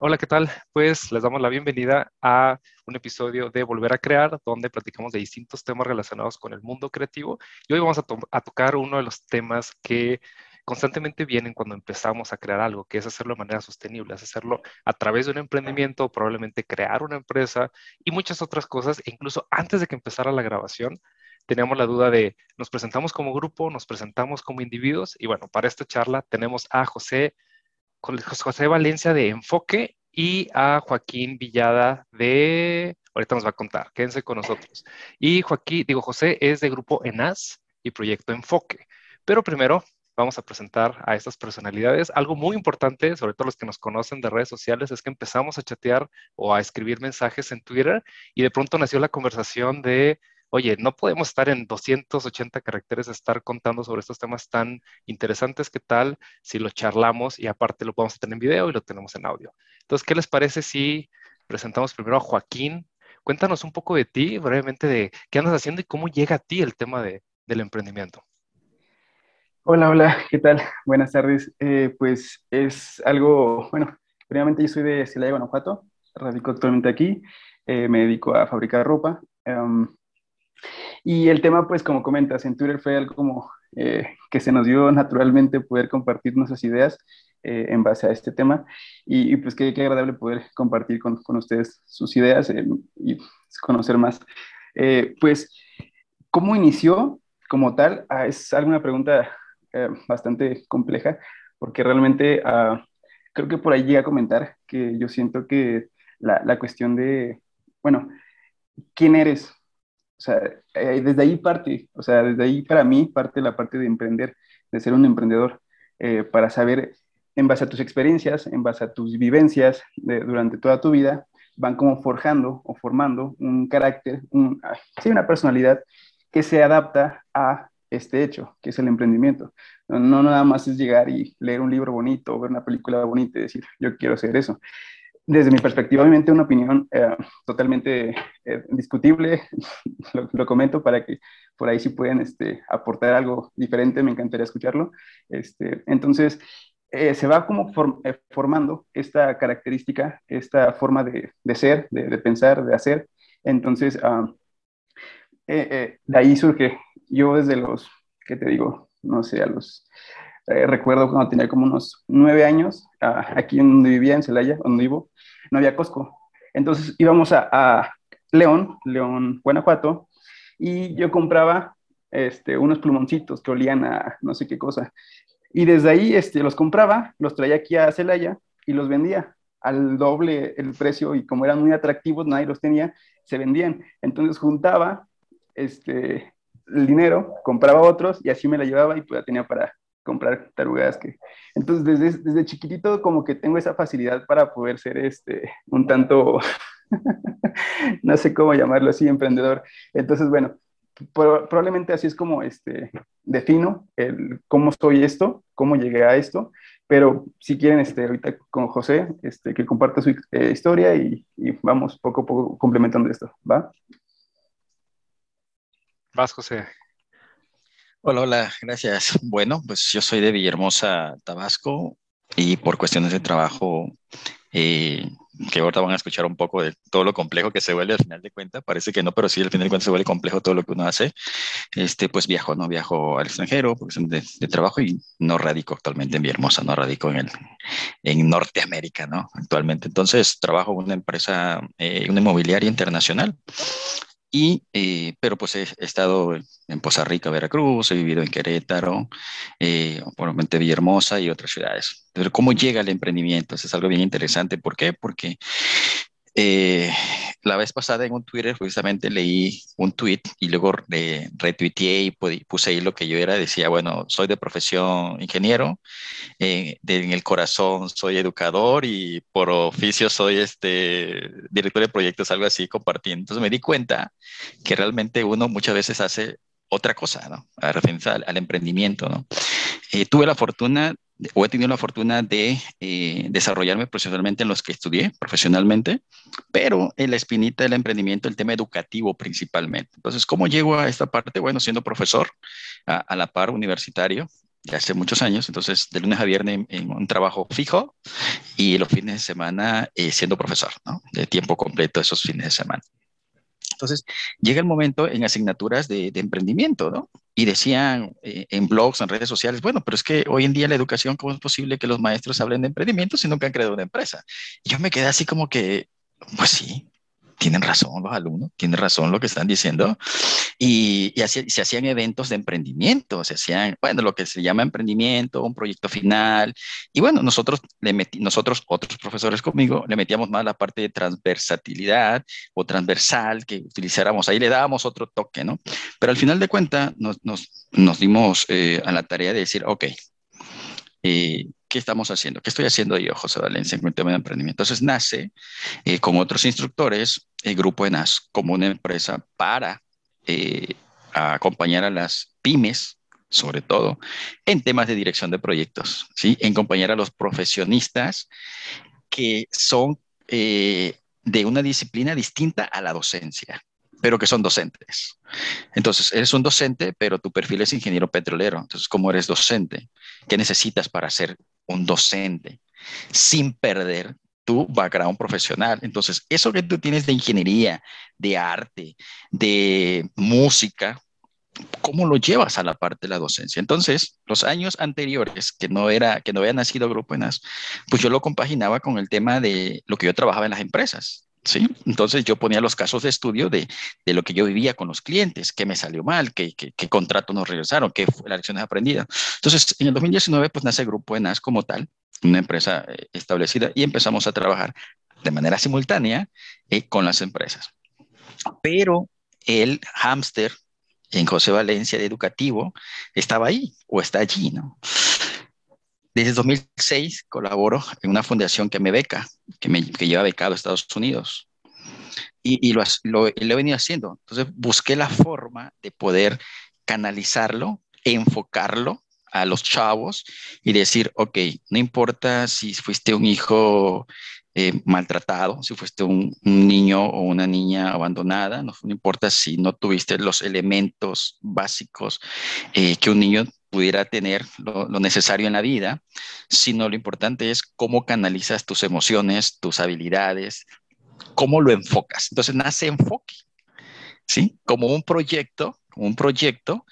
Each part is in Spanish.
Hola, ¿qué tal? Pues les damos la bienvenida a un episodio de Volver a Crear, donde platicamos de distintos temas relacionados con el mundo creativo. Y hoy vamos a, tocar uno de los temas que constantemente vienen cuando empezamos a crear algo, que es hacerlo de manera sostenible, es hacerlo a través de un emprendimiento, probablemente crear una empresa y muchas otras cosas. E incluso antes de que empezara la grabación, teníamos la duda de, ¿nos presentamos como grupo? ¿Nos presentamos como individuos? Y bueno, para esta charla tenemos a José José Valencia de Enfoque y a Joaquín Villada de, ahorita nos va a contar, quédense con nosotros. Y Joaquín, digo, José es de Grupo ENAS y Proyecto Enfoque. Pero primero vamos a presentar a estas personalidades. Algo muy importante, sobre todo los que nos conocen de redes sociales, es que empezamos a chatear o a escribir mensajes en Twitter y de pronto nació la conversación de oye, no podemos estar en 280 caracteres, estar contando sobre estos temas tan interesantes, ¿qué tal si lo charlamos y aparte lo podemos tener en video y lo tenemos en audio? Entonces, ¿qué les parece si presentamos primero a Joaquín? Cuéntanos un poco de ti, brevemente, de qué andas haciendo y cómo llega a ti el tema de, del emprendimiento. Hola, hola, ¿qué tal? Buenas tardes. Eh, pues es algo, bueno, primeramente yo soy de Celaya, Guanajuato, radico actualmente aquí, eh, me dedico a fabricar ropa. Em, y el tema, pues como comentas, en Twitter fue algo como eh, que se nos dio naturalmente poder compartir nuestras ideas eh, en base a este tema. Y, pues qué, qué, agradable poder compartir con, con ustedes sus ideas eh, y conocer más. pues, ¿cómo inició como tal? Ah, es alguna pregunta bastante compleja, porque realmente ah, creo que por ahí llega a comentar que yo siento que la, la cuestión de, bueno, ¿quién eres? O sea, eh, desde ahí parte, o sea, desde ahí para mí parte la parte de emprender, de ser un emprendedor, eh, para saber en base a tus experiencias, en base a tus vivencias durante toda tu vida, van como forjando o formando un carácter, un, sí, una personalidad que se adapta a este hecho, que es el emprendimiento. No, no, nada más es llegar y leer un libro bonito, ver una película bonita y decir, yo quiero hacer eso desde mi perspectiva, obviamente una opinión eh, totalmente eh, discutible, lo, comento para que por ahí sí pueden este, aportar algo diferente, me encantaría escucharlo. Este, entonces, eh, se va como formando esta característica, esta forma de, ser, de, de, pensar, de hacer. Entonces, ah, de ahí surge, yo desde los, ¿qué te digo? No sé, a los eh, recuerdo cuando tenía como unos nueve años, aquí en donde vivía, en Celaya, donde vivo, no había Costco. Entonces íbamos a, León, León, Guanajuato, y yo compraba este, unos plumoncitos que olían a no sé qué cosa. Y desde ahí este, los compraba, los traía aquí a Celaya y los vendía al doble el precio y como eran muy atractivos, nadie los tenía, se vendían. Entonces juntaba este, el dinero, compraba otros y así me la llevaba y pues ya tenía para, comprar tarugas que... Entonces, desde, desde chiquitito como que tengo esa facilidad para poder ser este, un tanto, no sé cómo llamarlo así, emprendedor. Entonces, bueno, probablemente así es como este, defino el, cómo soy esto, cómo llegué a esto, pero si quieren, este, ahorita con José, este, que comparta su eh, historia y, y, vamos poco a poco complementando esto, ¿va? Vas, José. Hola, hola, gracias. Bueno, pues yo soy de Villahermosa, Tabasco, y por cuestiones de trabajo, eh, que ahorita van a escuchar un poco de todo lo complejo que se vuelve al final de cuentas, parece que no, pero sí al final de cuentas se vuelve complejo todo lo que uno hace, este, pues viajo, ¿no? Viajo al extranjero por de, de trabajo y no radico actualmente en Villahermosa, no radico en, el, en Norteamérica, ¿no? Actualmente. Entonces trabajo en una empresa, eh, una inmobiliaria internacional y, eh, pero pues he, estado en Poza Rica, Veracruz, he vivido en Querétaro, eh, probablemente Villahermosa y otras ciudades. Pero ¿cómo llega el emprendimiento? Eso es algo bien interesante. ¿Por qué? Porque eh, la vez pasada en un Twitter justamente leí un tweet y luego retuiteé y puse ahí lo que yo era. Decía, bueno, soy de profesión ingeniero, eh, en el corazón soy educador y por oficio soy este director de proyectos, algo así, compartiendo. Entonces me di cuenta que realmente uno muchas veces hace otra cosa, ¿no? A referencia al, emprendimiento, ¿no? Eh, tuve la fortuna o he tenido la fortuna de eh, desarrollarme profesionalmente en los que estudié profesionalmente, pero en la espinita del emprendimiento, el tema educativo principalmente. Entonces, ¿cómo llego a esta parte? Bueno, siendo profesor a, la par universitario, ya hace muchos años, entonces de lunes a viernes en, un trabajo fijo y los fines de semana eh, siendo profesor, ¿no? De tiempo completo esos fines de semana. Entonces, llega el momento en asignaturas de, emprendimiento, ¿no? Y decían eh, en blogs, en redes sociales, bueno, pero es que hoy en día la educación, ¿cómo es posible que los maestros hablen de emprendimiento si nunca han creado una empresa? Y yo me quedé así como que, pues sí, tienen razón los alumnos, tienen razón lo que están diciendo. Y, se hacían eventos de emprendimiento, se hacían, bueno, lo que se llama emprendimiento, un proyecto final. Y bueno, nosotros, nosotros, otros profesores conmigo, le metíamos más la parte de transversalidad o transversal que utilizáramos. Ahí le dábamos otro toque, ¿no? Pero al final de cuentas nos dimos eh, a la tarea de decir, ok, eh, ¿qué estamos haciendo? ¿Qué estoy haciendo yo, José Valencia, en el tema de emprendimiento? Entonces nace eh, con otros instructores el grupo ENAS como una empresa para eh, acompañar a las pymes, sobre todo, en temas de dirección de proyectos, ¿sí? En acompañar a los profesionistas que son de una disciplina distinta a la docencia pero que son docentes. Entonces, eres un docente, pero tu perfil es ingeniero petrolero. Entonces, ¿cómo eres docente? ¿Qué necesitas para ser un docente? Sin perder tu background profesional. Entonces, eso que tú tienes de ingeniería, de arte, de música, ¿cómo lo llevas a la parte de la docencia? Entonces, los años anteriores, que no era, que no había nacido Grupo ENAS, pues yo lo compaginaba con el tema de lo que yo trabajaba en las empresas. ¿Sí? Entonces yo ponía los casos de estudio de, de, lo que yo vivía con los clientes, qué me salió mal, qué, qué, qué contrato nos regresaron, qué fue las lecciones aprendidas. Entonces, en el 2019, pues nace el Grupo ENAS como tal, una empresa eh, establecida, y empezamos a trabajar de manera simultánea eh, con las empresas. Pero el hámster en José Valencia de Educativo estaba ahí o está allí, ¿no? Desde 2006 colaboro en una fundación que me beca, que me que lleva becado a Estados Unidos. Y, lo, lo, he venido haciendo. Entonces busqué la forma de poder canalizarlo, enfocarlo a los chavos y decir, ok, no importa si fuiste un hijo eh, maltratado, si fuiste un, niño o una niña abandonada, no, importa si no tuviste los elementos básicos eh, que un niño pudiera tener lo, necesario en la vida, sino lo importante es cómo canalizas tus emociones, tus habilidades, cómo lo enfocas. Entonces nace enfoque, ¿sí? Como un proyecto, un proyecto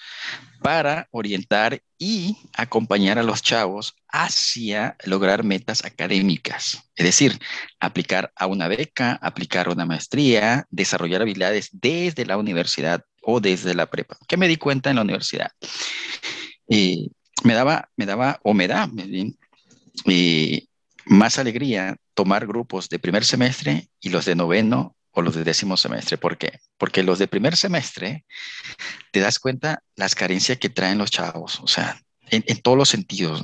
para orientar y acompañar a los chavos hacia lograr metas académicas, es decir, aplicar a una beca, aplicar a una maestría, desarrollar habilidades desde la universidad o desde la prepa. ¿Qué me di cuenta en la universidad? Y me daba, me daba, o me da, más alegría tomar grupos de primer semestre y los de noveno o los de décimo semestre. ¿Por qué? Porque los de primer semestre te das cuenta las carencias que traen los chavos, o sea, en, todos los sentidos.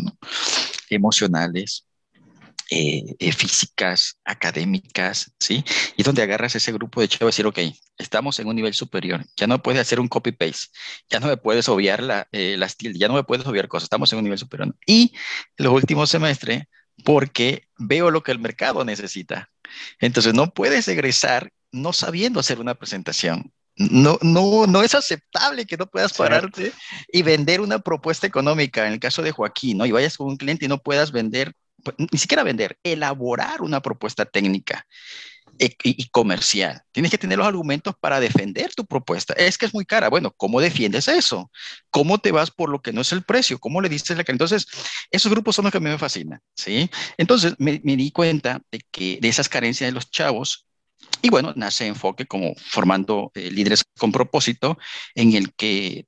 Emocionales, eh, eh, físicas, académicas, ¿sí? Y es donde agarras ese grupo de chavos y decir, ok, estamos en un nivel superior, ya no puedes hacer un copy-paste, ya no me puedes obviar la, eh, las ya no me puedes obviar cosas, estamos en un nivel superior. Y los últimos semestres, porque veo lo que el mercado necesita. Entonces, no puedes egresar no sabiendo hacer una presentación. No, no, no es aceptable que no puedas pararte y vender una propuesta económica, en el caso de Joaquín, ¿no? Y vayas con un cliente y no puedas vender ni siquiera vender, elaborar una propuesta técnica e, y comercial. Tienes que tener los argumentos para defender tu propuesta. Es que es muy cara. Bueno, ¿cómo defiendes eso? ¿Cómo te vas por lo que no es el precio? ¿Cómo le dices la Entonces, esos grupos son los que a mí me fascinan, ¿sí? Entonces, me, di cuenta de que de esas carencias de los chavos y bueno, nace Enfoque como formando eh, líderes con propósito en el que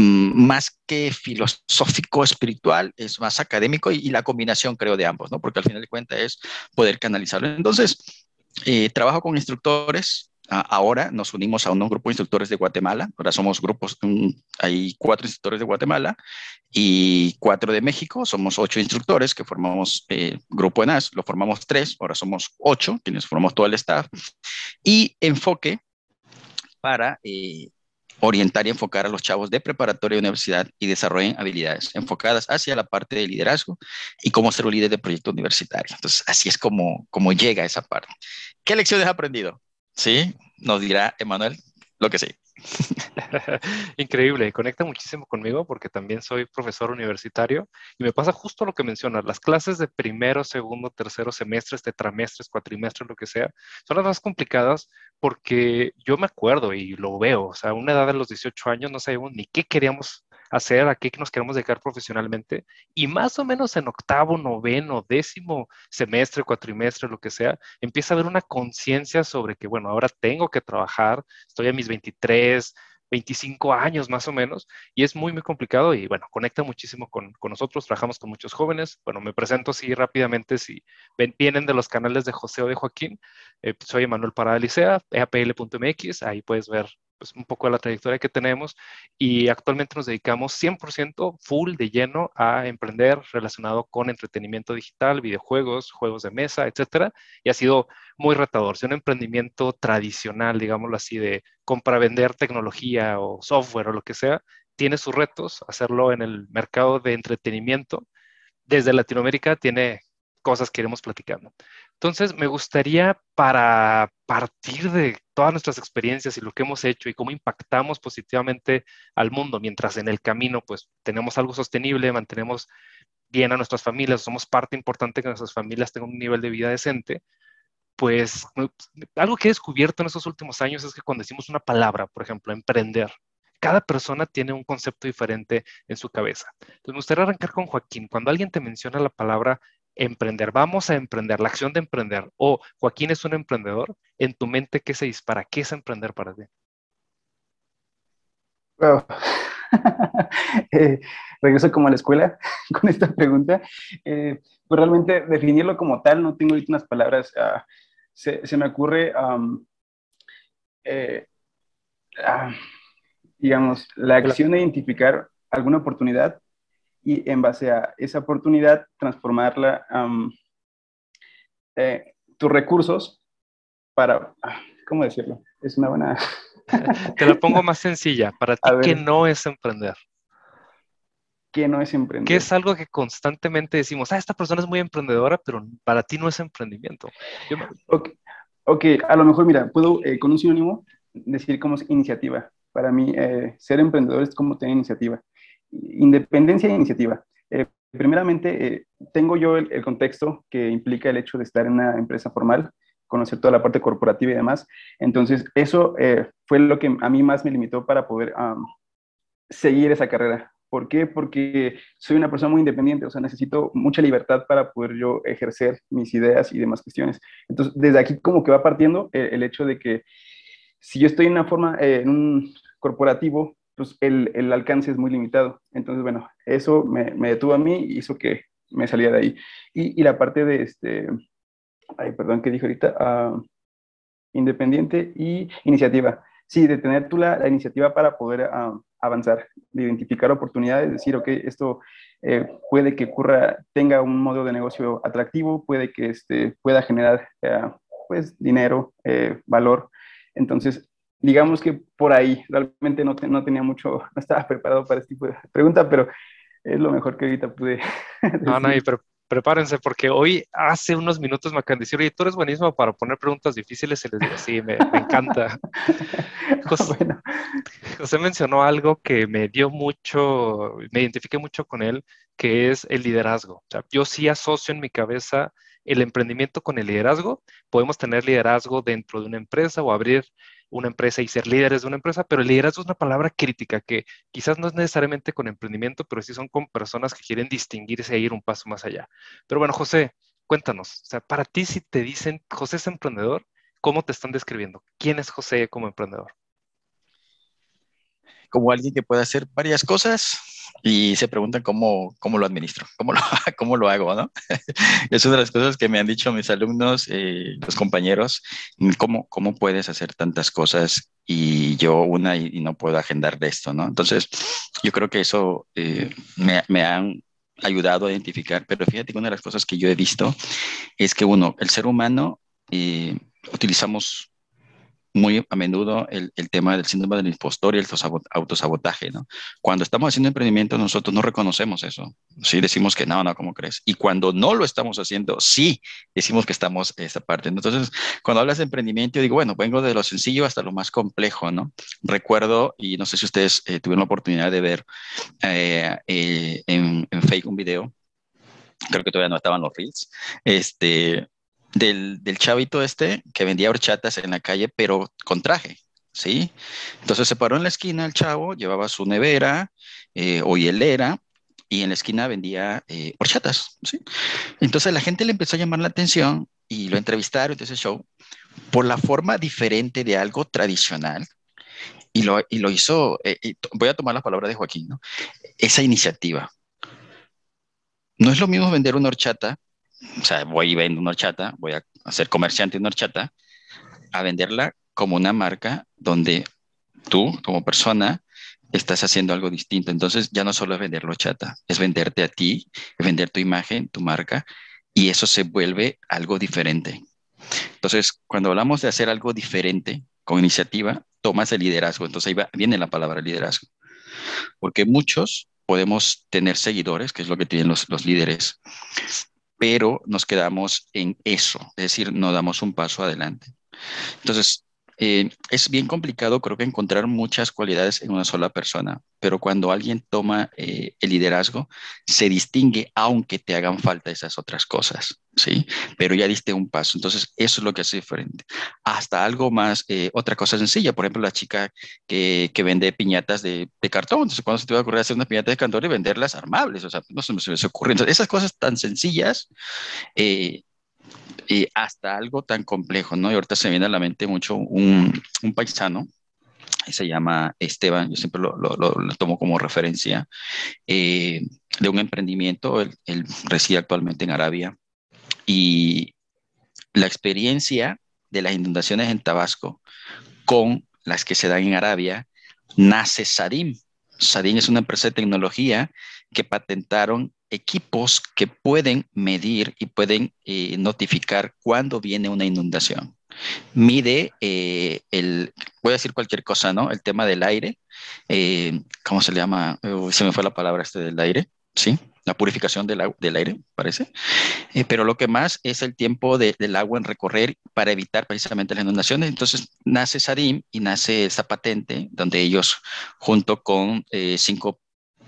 más que filosófico, espiritual, es más académico y, la combinación, creo, de ambos, ¿no? Porque al final de cuentas es poder canalizarlo. Entonces, eh, trabajo con instructores. ahora nos unimos a un grupo de instructores de Guatemala. Ahora somos grupos, hay cuatro instructores de Guatemala y cuatro de México. Somos ocho instructores que formamos eh, Grupo ENAS. Lo formamos tres, ahora somos ocho, quienes formamos todo el staff. Y enfoque para eh, orientar y enfocar a los chavos de preparatoria y universidad y desarrollen habilidades enfocadas hacia la parte de liderazgo y cómo ser un líder de proyecto universitario. Entonces, así es como, como llega esa parte. ¿Qué lecciones has aprendido? Sí, nos dirá Emanuel lo que sí. Increíble, conecta muchísimo conmigo porque también soy profesor universitario y me pasa justo lo que mencionas, las clases de primero, segundo, tercero semestres, tetramestres, cuatrimestres, lo que sea, son las más complicadas porque yo me acuerdo y lo veo, o sea, a una edad de los 18 años no sabíamos ni qué queríamos hacer, a qué nos queremos dedicar profesionalmente. Y más o menos en octavo, noveno, décimo semestre, cuatrimestre, lo que sea, empieza a haber una conciencia sobre que, bueno, ahora tengo que trabajar, estoy a mis 23, 25 años más o menos, y es muy, muy complicado y bueno, conecta muchísimo con, con nosotros, trabajamos con muchos jóvenes. Bueno, me presento así rápidamente, si ven, vienen de los canales de José o de Joaquín, eh, soy Emanuel Parada Licea, eapl.mx, ahí puedes ver pues, un poco de la trayectoria que tenemos y actualmente nos dedicamos 100% full de lleno a emprender relacionado con entretenimiento digital, videojuegos, juegos de mesa, etcétera. Y ha sido muy retador. Si un emprendimiento tradicional, digámoslo así, de compra-vender tecnología o software o lo que sea, tiene sus retos. Hacerlo en el mercado de entretenimiento desde Latinoamérica tiene cosas que iremos platicando. Entonces, me gustaría para partir de todas nuestras experiencias y lo que hemos hecho y cómo impactamos positivamente al mundo, mientras en el camino, pues, tenemos algo sostenible, mantenemos bien a nuestras familias, somos parte importante que nuestras familias tengan un nivel de vida decente, pues algo que he descubierto en estos últimos años es que cuando decimos una palabra, por ejemplo, emprender, cada persona tiene un concepto diferente en su cabeza. Entonces, me gustaría arrancar con Joaquín. Cuando alguien te menciona la palabra emprender, vamos a emprender, la acción de emprender, o Joaquín es un emprendedor, en tu mente, ¿qué se dispara? ¿Qué es emprender para ti? Eh, regreso como a la escuela con esta pregunta. Eh, pues realmente definirlo como tal, no tengo ahorita unas palabras. Ah, se, me ocurre, eh, ah, digamos, la acción de identificar alguna oportunidad y en base a esa oportunidad transformarla, eh, tus recursos para, ah, ¿cómo decirlo? Es una buena... Te la pongo más sencilla, para ti, ¿qué no es emprender? ¿Qué no es emprender? ¿Qué es algo que constantemente decimos, ah, esta persona es muy emprendedora, pero para ti no es emprendimiento? ok, a lo mejor, mira, puedo eh, con un sinónimo decir como es iniciativa. Para mí, eh, ser emprendedor es como tener iniciativa independencia e iniciativa. Eh, primeramente, eh, tengo yo el, contexto que implica el hecho de estar en una empresa formal, conocer toda la parte corporativa y demás. Entonces, eso eh, fue lo que a mí más me limitó para poder seguir esa carrera. ¿Por qué? Porque soy una persona muy independiente, o sea, necesito mucha libertad para poder yo ejercer mis ideas y demás cuestiones. Entonces, desde aquí como que va partiendo el, el hecho de que si yo estoy en una forma, en un corporativo, pues el, el, alcance es muy limitado. Entonces, bueno, eso me, me, detuvo a mí y hizo que me saliera de ahí. Y, y la parte de este, ay, perdón, ¿qué dije ahorita? Uh, independiente y iniciativa. Sí, de tener tú la, la iniciativa para poder uh, avanzar, de identificar oportunidades, decir, ok, esto eh, puede que ocurra, tenga un modo de negocio atractivo, puede que este, pueda generar uh, pues dinero, eh, valor. Entonces, digamos que por ahí, realmente no, no tenía mucho, no estaba preparado para este tipo de pregunta, pero es lo mejor que ahorita pude. No, no, y prepárense, porque hoy hace unos minutos me acaban de decir, oye, tú eres buenísimo para poner preguntas difíciles, y les digo, sí, me, me encanta. José, bueno. José mencionó algo que me dio mucho, me identifiqué mucho con él, que es el liderazgo. O sea, yo sí asocio en mi cabeza el emprendimiento con el liderazgo. Podemos tener liderazgo dentro de una empresa o abrir una empresa y ser líderes de una empresa, pero liderazgo es una palabra crítica que quizás no es necesariamente con emprendimiento, pero sí son con personas que quieren distinguirse e ir un paso más allá. Pero bueno, José, cuéntanos, o sea, para ti si te dicen José es emprendedor, ¿cómo te están describiendo? ¿Quién es José como emprendedor? Como alguien que puede hacer varias cosas, y se preguntan cómo, cómo lo administro, cómo lo, cómo lo hago, ¿no? es una de las cosas que me han dicho mis alumnos, eh, los compañeros, ¿cómo, cómo puedes hacer tantas cosas y yo una y, no puedo agendar de esto, ¿no? Entonces, yo creo que eso eh, me, me han ayudado a identificar, pero fíjate que una de las cosas que yo he visto es que uno, el ser humano, eh, utilizamos muy a menudo el, el, tema del síndrome del impostor y el autosabotaje, ¿no? Cuando estamos haciendo emprendimiento, nosotros no reconocemos eso. Sí, decimos que no, no, ¿cómo crees? Y cuando no lo estamos haciendo, sí, decimos que estamos esa parte. Entonces, cuando hablas de emprendimiento, yo digo, bueno, vengo de lo sencillo hasta lo más complejo, ¿no? Recuerdo, y no sé si ustedes eh, tuvieron la oportunidad de ver eh, eh, en, en Fake un video, creo que todavía no estaban los reels, este, del, chavito este que vendía horchatas en la calle, pero con traje, ¿sí? Entonces se paró en la esquina el chavo, llevaba su nevera eh, o hielera y en la esquina vendía eh, horchatas. Entonces la gente le empezó a llamar la atención y lo entrevistaron, entonces show, por la forma diferente de algo tradicional y lo, y lo hizo, eh, voy a tomar la palabra de Joaquín, ¿no? Esa iniciativa. No es lo mismo vender una horchata o sea, voy y vendo una horchata, voy a ser comerciante de una horchata, a venderla como una marca donde tú, como persona, estás haciendo algo distinto. Entonces, ya no solo es vender la horchata, es venderte a ti, es vender tu imagen, tu marca, y eso se vuelve algo diferente. Entonces, cuando hablamos de hacer algo diferente con iniciativa, tomas el liderazgo. Entonces, ahí viene la palabra liderazgo. Porque muchos podemos tener seguidores, que es lo que tienen los, los líderes, pero nos quedamos en eso, es decir, no damos un paso adelante. Entonces, eh, es bien complicado, creo que encontrar muchas cualidades en una sola persona, pero cuando alguien toma eh, el liderazgo, se distingue aunque te hagan falta esas otras cosas, ¿sí? Pero ya diste un paso, entonces eso es lo que hace diferente. Hasta algo más, eh, otra cosa sencilla, por ejemplo, la chica que, vende piñatas de, de, cartón, entonces cuando se te va a ocurrir hacer una piñata de cartón y venderlas armables, o sea, no se me, se me ocurre. Entonces, esas cosas tan sencillas, y hasta algo tan complejo, ¿no? Y ahorita se viene a la mente mucho un, un paisano, se llama Esteban, yo siempre lo, lo, lo tomo como referencia, eh, de un emprendimiento, él, él, reside actualmente en Arabia, y la experiencia de las inundaciones en Tabasco con las que se dan en Arabia, nace Sadim. Sadim es una empresa de tecnología que patentaron equipos que pueden medir y pueden eh, notificar cuando viene una inundación. Mide eh, el, voy a decir cualquier cosa, ¿no? El tema del aire, eh, ¿cómo se le llama? Uh, se me fue la palabra este del aire, ¿sí? La purificación del, del aire, parece. Eh, pero lo que más es el tiempo de, del agua en recorrer para evitar precisamente las inundaciones. Entonces nace SADIM y nace esa patente donde ellos, junto con eh, cinco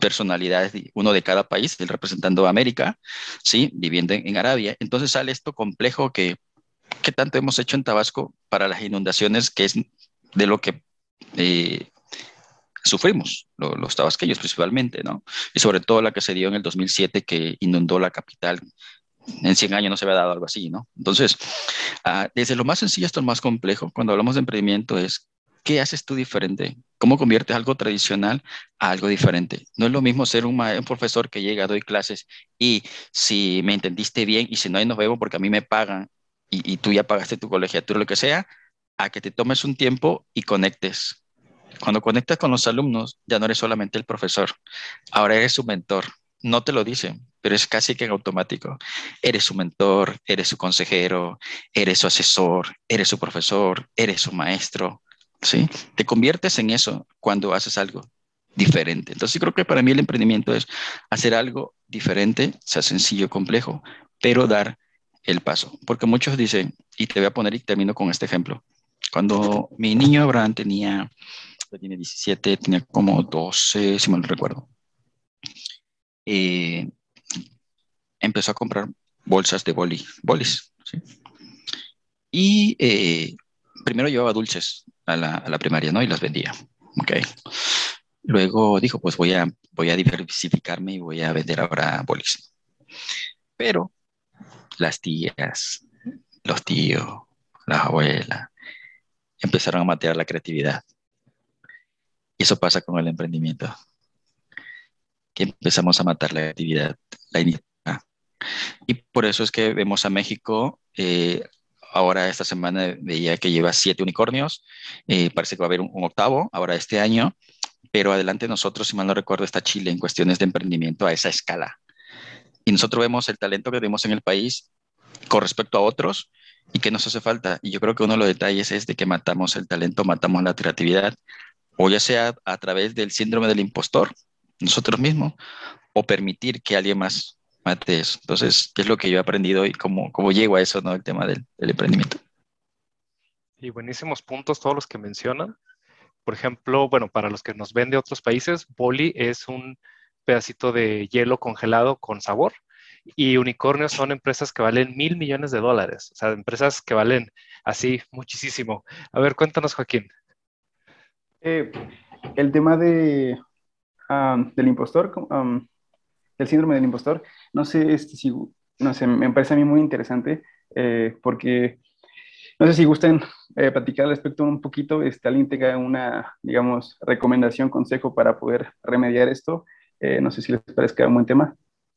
personalidades, uno de cada país, el representando a América, ¿sí? viviendo en, Arabia. Entonces sale esto complejo que, que tanto hemos hecho en Tabasco para las inundaciones, que es de lo que eh, sufrimos, lo, los tabasqueños principalmente, ¿no? Y sobre todo la que se dio en el 2007, que inundó la capital. En 100 años no se había dado algo así, ¿no? Entonces, uh, desde lo más sencillo hasta lo más complejo, cuando hablamos de emprendimiento es ¿Qué haces tú diferente? ¿Cómo conviertes algo tradicional a algo diferente? No es lo mismo ser un, un, profesor que llega, doy clases y si me entendiste bien y si no, ahí nos vemos porque a mí me pagan y, y tú ya pagaste tu colegiatura, lo que sea, a que te tomes un tiempo y conectes. Cuando conectas con los alumnos, ya no eres solamente el profesor, ahora eres su mentor. No te lo dicen, pero es casi que en automático. Eres su mentor, eres su consejero, eres su asesor, eres su profesor, eres su maestro, ¿sí? Te conviertes en eso cuando haces algo diferente. Entonces, creo que para mí el emprendimiento es hacer algo diferente, sea sencillo, complejo, pero dar el paso. Porque muchos dicen, y te voy a poner y termino con este ejemplo. Cuando mi niño Abraham tenía, tiene 17, tenía como 12, si mal no recuerdo, eh, empezó a comprar bolsas de boli, bolis. ¿sí? Y eh, primero llevaba dulces a la, primaria, ¿no? Y las vendía. Ok. Luego dijo, pues voy a, voy a diversificarme y voy a vender ahora bolis. Pero las tías, los tíos, las abuelas, empezaron a matear la creatividad. Y eso pasa con el emprendimiento. Que empezamos a matar la creatividad, la iniciativa. Y por eso es que vemos a México eh, ahora esta semana veía que lleva siete unicornios, eh, parece que va a haber un, octavo ahora este año, pero adelante nosotros, si mal no recuerdo, está Chile en cuestiones de emprendimiento a esa escala. Y nosotros vemos el talento que tenemos en el país con respecto a otros y que nos hace falta. Y yo creo que uno de los detalles es de que matamos el talento, matamos la creatividad, o ya sea a través del síndrome del impostor, nosotros mismos, o permitir que alguien más mate eso. Entonces, ¿qué es lo que yo he aprendido y cómo, cómo llego a eso, ¿no? El tema del, del emprendimiento. Y buenísimos puntos todos los que mencionan. Por ejemplo, bueno, para los que nos ven de otros países, boli es un pedacito de hielo congelado con sabor y unicornios son empresas que valen mil millones de dólares, o sea, empresas que valen así muchísimo. A ver, cuéntanos, Joaquín. Eh, el tema de, del impostor, el síndrome del impostor, no sé este, si, no sé, me parece a mí muy interesante eh, porque no sé si gusten eh, platicar al respecto un poquito, este, alguien tenga una, digamos, recomendación, consejo para poder remediar esto. no sé si les parezca un buen tema.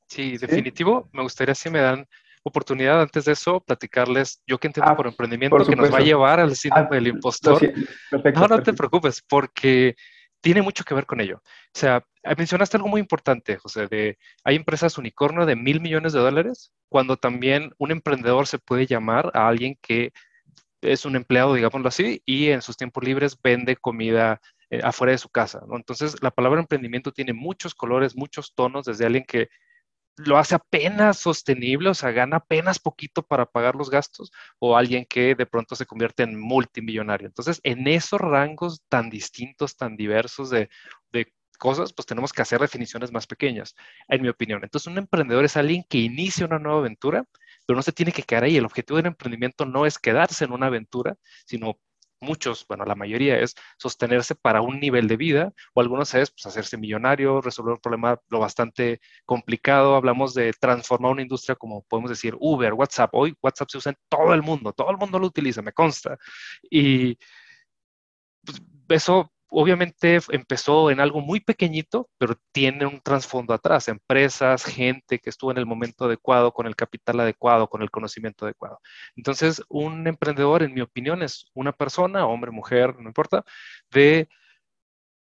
Sí, definitivo. Me gustaría si me dan oportunidad antes de eso platicarles yo que entiendo ah, por emprendimiento que nos va a llevar al síndrome ah, del impostor. no, no te preocupes, porque tiene mucho que ver con ello. O sea, mencionaste algo muy importante, José, de hay empresas unicornio de mil millones de dólares, cuando también un emprendedor se puede llamar a alguien que es un empleado, digámoslo así, y en sus tiempos libres vende comida eh, afuera de su casa. Entonces, la palabra emprendimiento tiene muchos colores, muchos tonos, desde alguien que lo hace apenas sostenible, o sea, gana apenas poquito para pagar los gastos, o alguien que de pronto se convierte en multimillonario. Entonces, en esos rangos tan distintos, tan diversos de, cosas, pues tenemos que hacer definiciones más pequeñas, en mi opinión. Entonces, un emprendedor es alguien que inicia una nueva aventura, pero no se tiene que quedar ahí. El objetivo del emprendimiento no es quedarse en una aventura, sino muchos, bueno, la mayoría es sostenerse para un nivel de vida, o algunos es pues, hacerse millonario, resolver un problema lo bastante complicado. Hablamos de transformar una industria como podemos decir Uber, WhatsApp. Hoy WhatsApp se usa en todo el mundo, todo el mundo lo utiliza, me consta. Y pues, eso obviamente empezó en algo muy pequeñito, pero tiene un trasfondo atrás, empresas, gente que estuvo en el momento adecuado, con el capital adecuado, con el conocimiento adecuado. Entonces, un emprendedor, en mi opinión, es una persona, hombre, mujer, no importa, de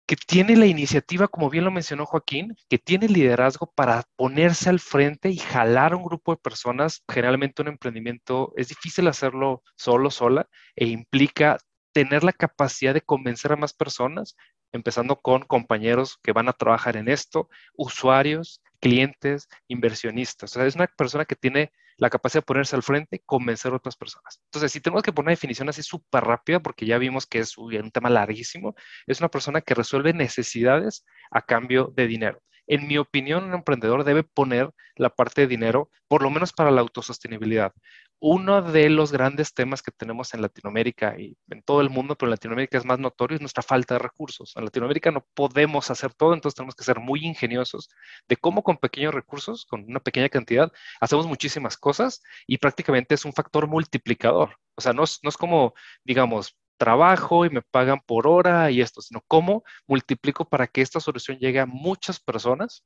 que tiene la iniciativa, como bien lo mencionó Joaquín, que tiene liderazgo para ponerse al frente y jalar a un grupo de personas. Generalmente un emprendimiento es difícil hacerlo solo, sola, e implica tener la capacidad de convencer a más personas, empezando con compañeros que van a trabajar en esto, usuarios, clientes, inversionistas. O sea, es una persona que tiene la capacidad de ponerse al frente y convencer a otras personas. Entonces, si tenemos que poner una definición así súper rápida, porque ya vimos que es un tema larguísimo, es una persona que resuelve necesidades a cambio de dinero. En mi opinión, un emprendedor debe poner la parte de dinero, por lo menos para la autosostenibilidad uno de los grandes temas que tenemos en Latinoamérica y en todo el mundo, pero en Latinoamérica es más notorio, es nuestra falta de recursos. En Latinoamérica no podemos hacer todo, entonces tenemos que ser muy ingeniosos de cómo con pequeños recursos, con una pequeña cantidad, hacemos muchísimas cosas y prácticamente es un factor multiplicador. O sea, no es, como, digamos, trabajo y me pagan por hora y esto, sino cómo multiplico para que esta solución llegue a muchas personas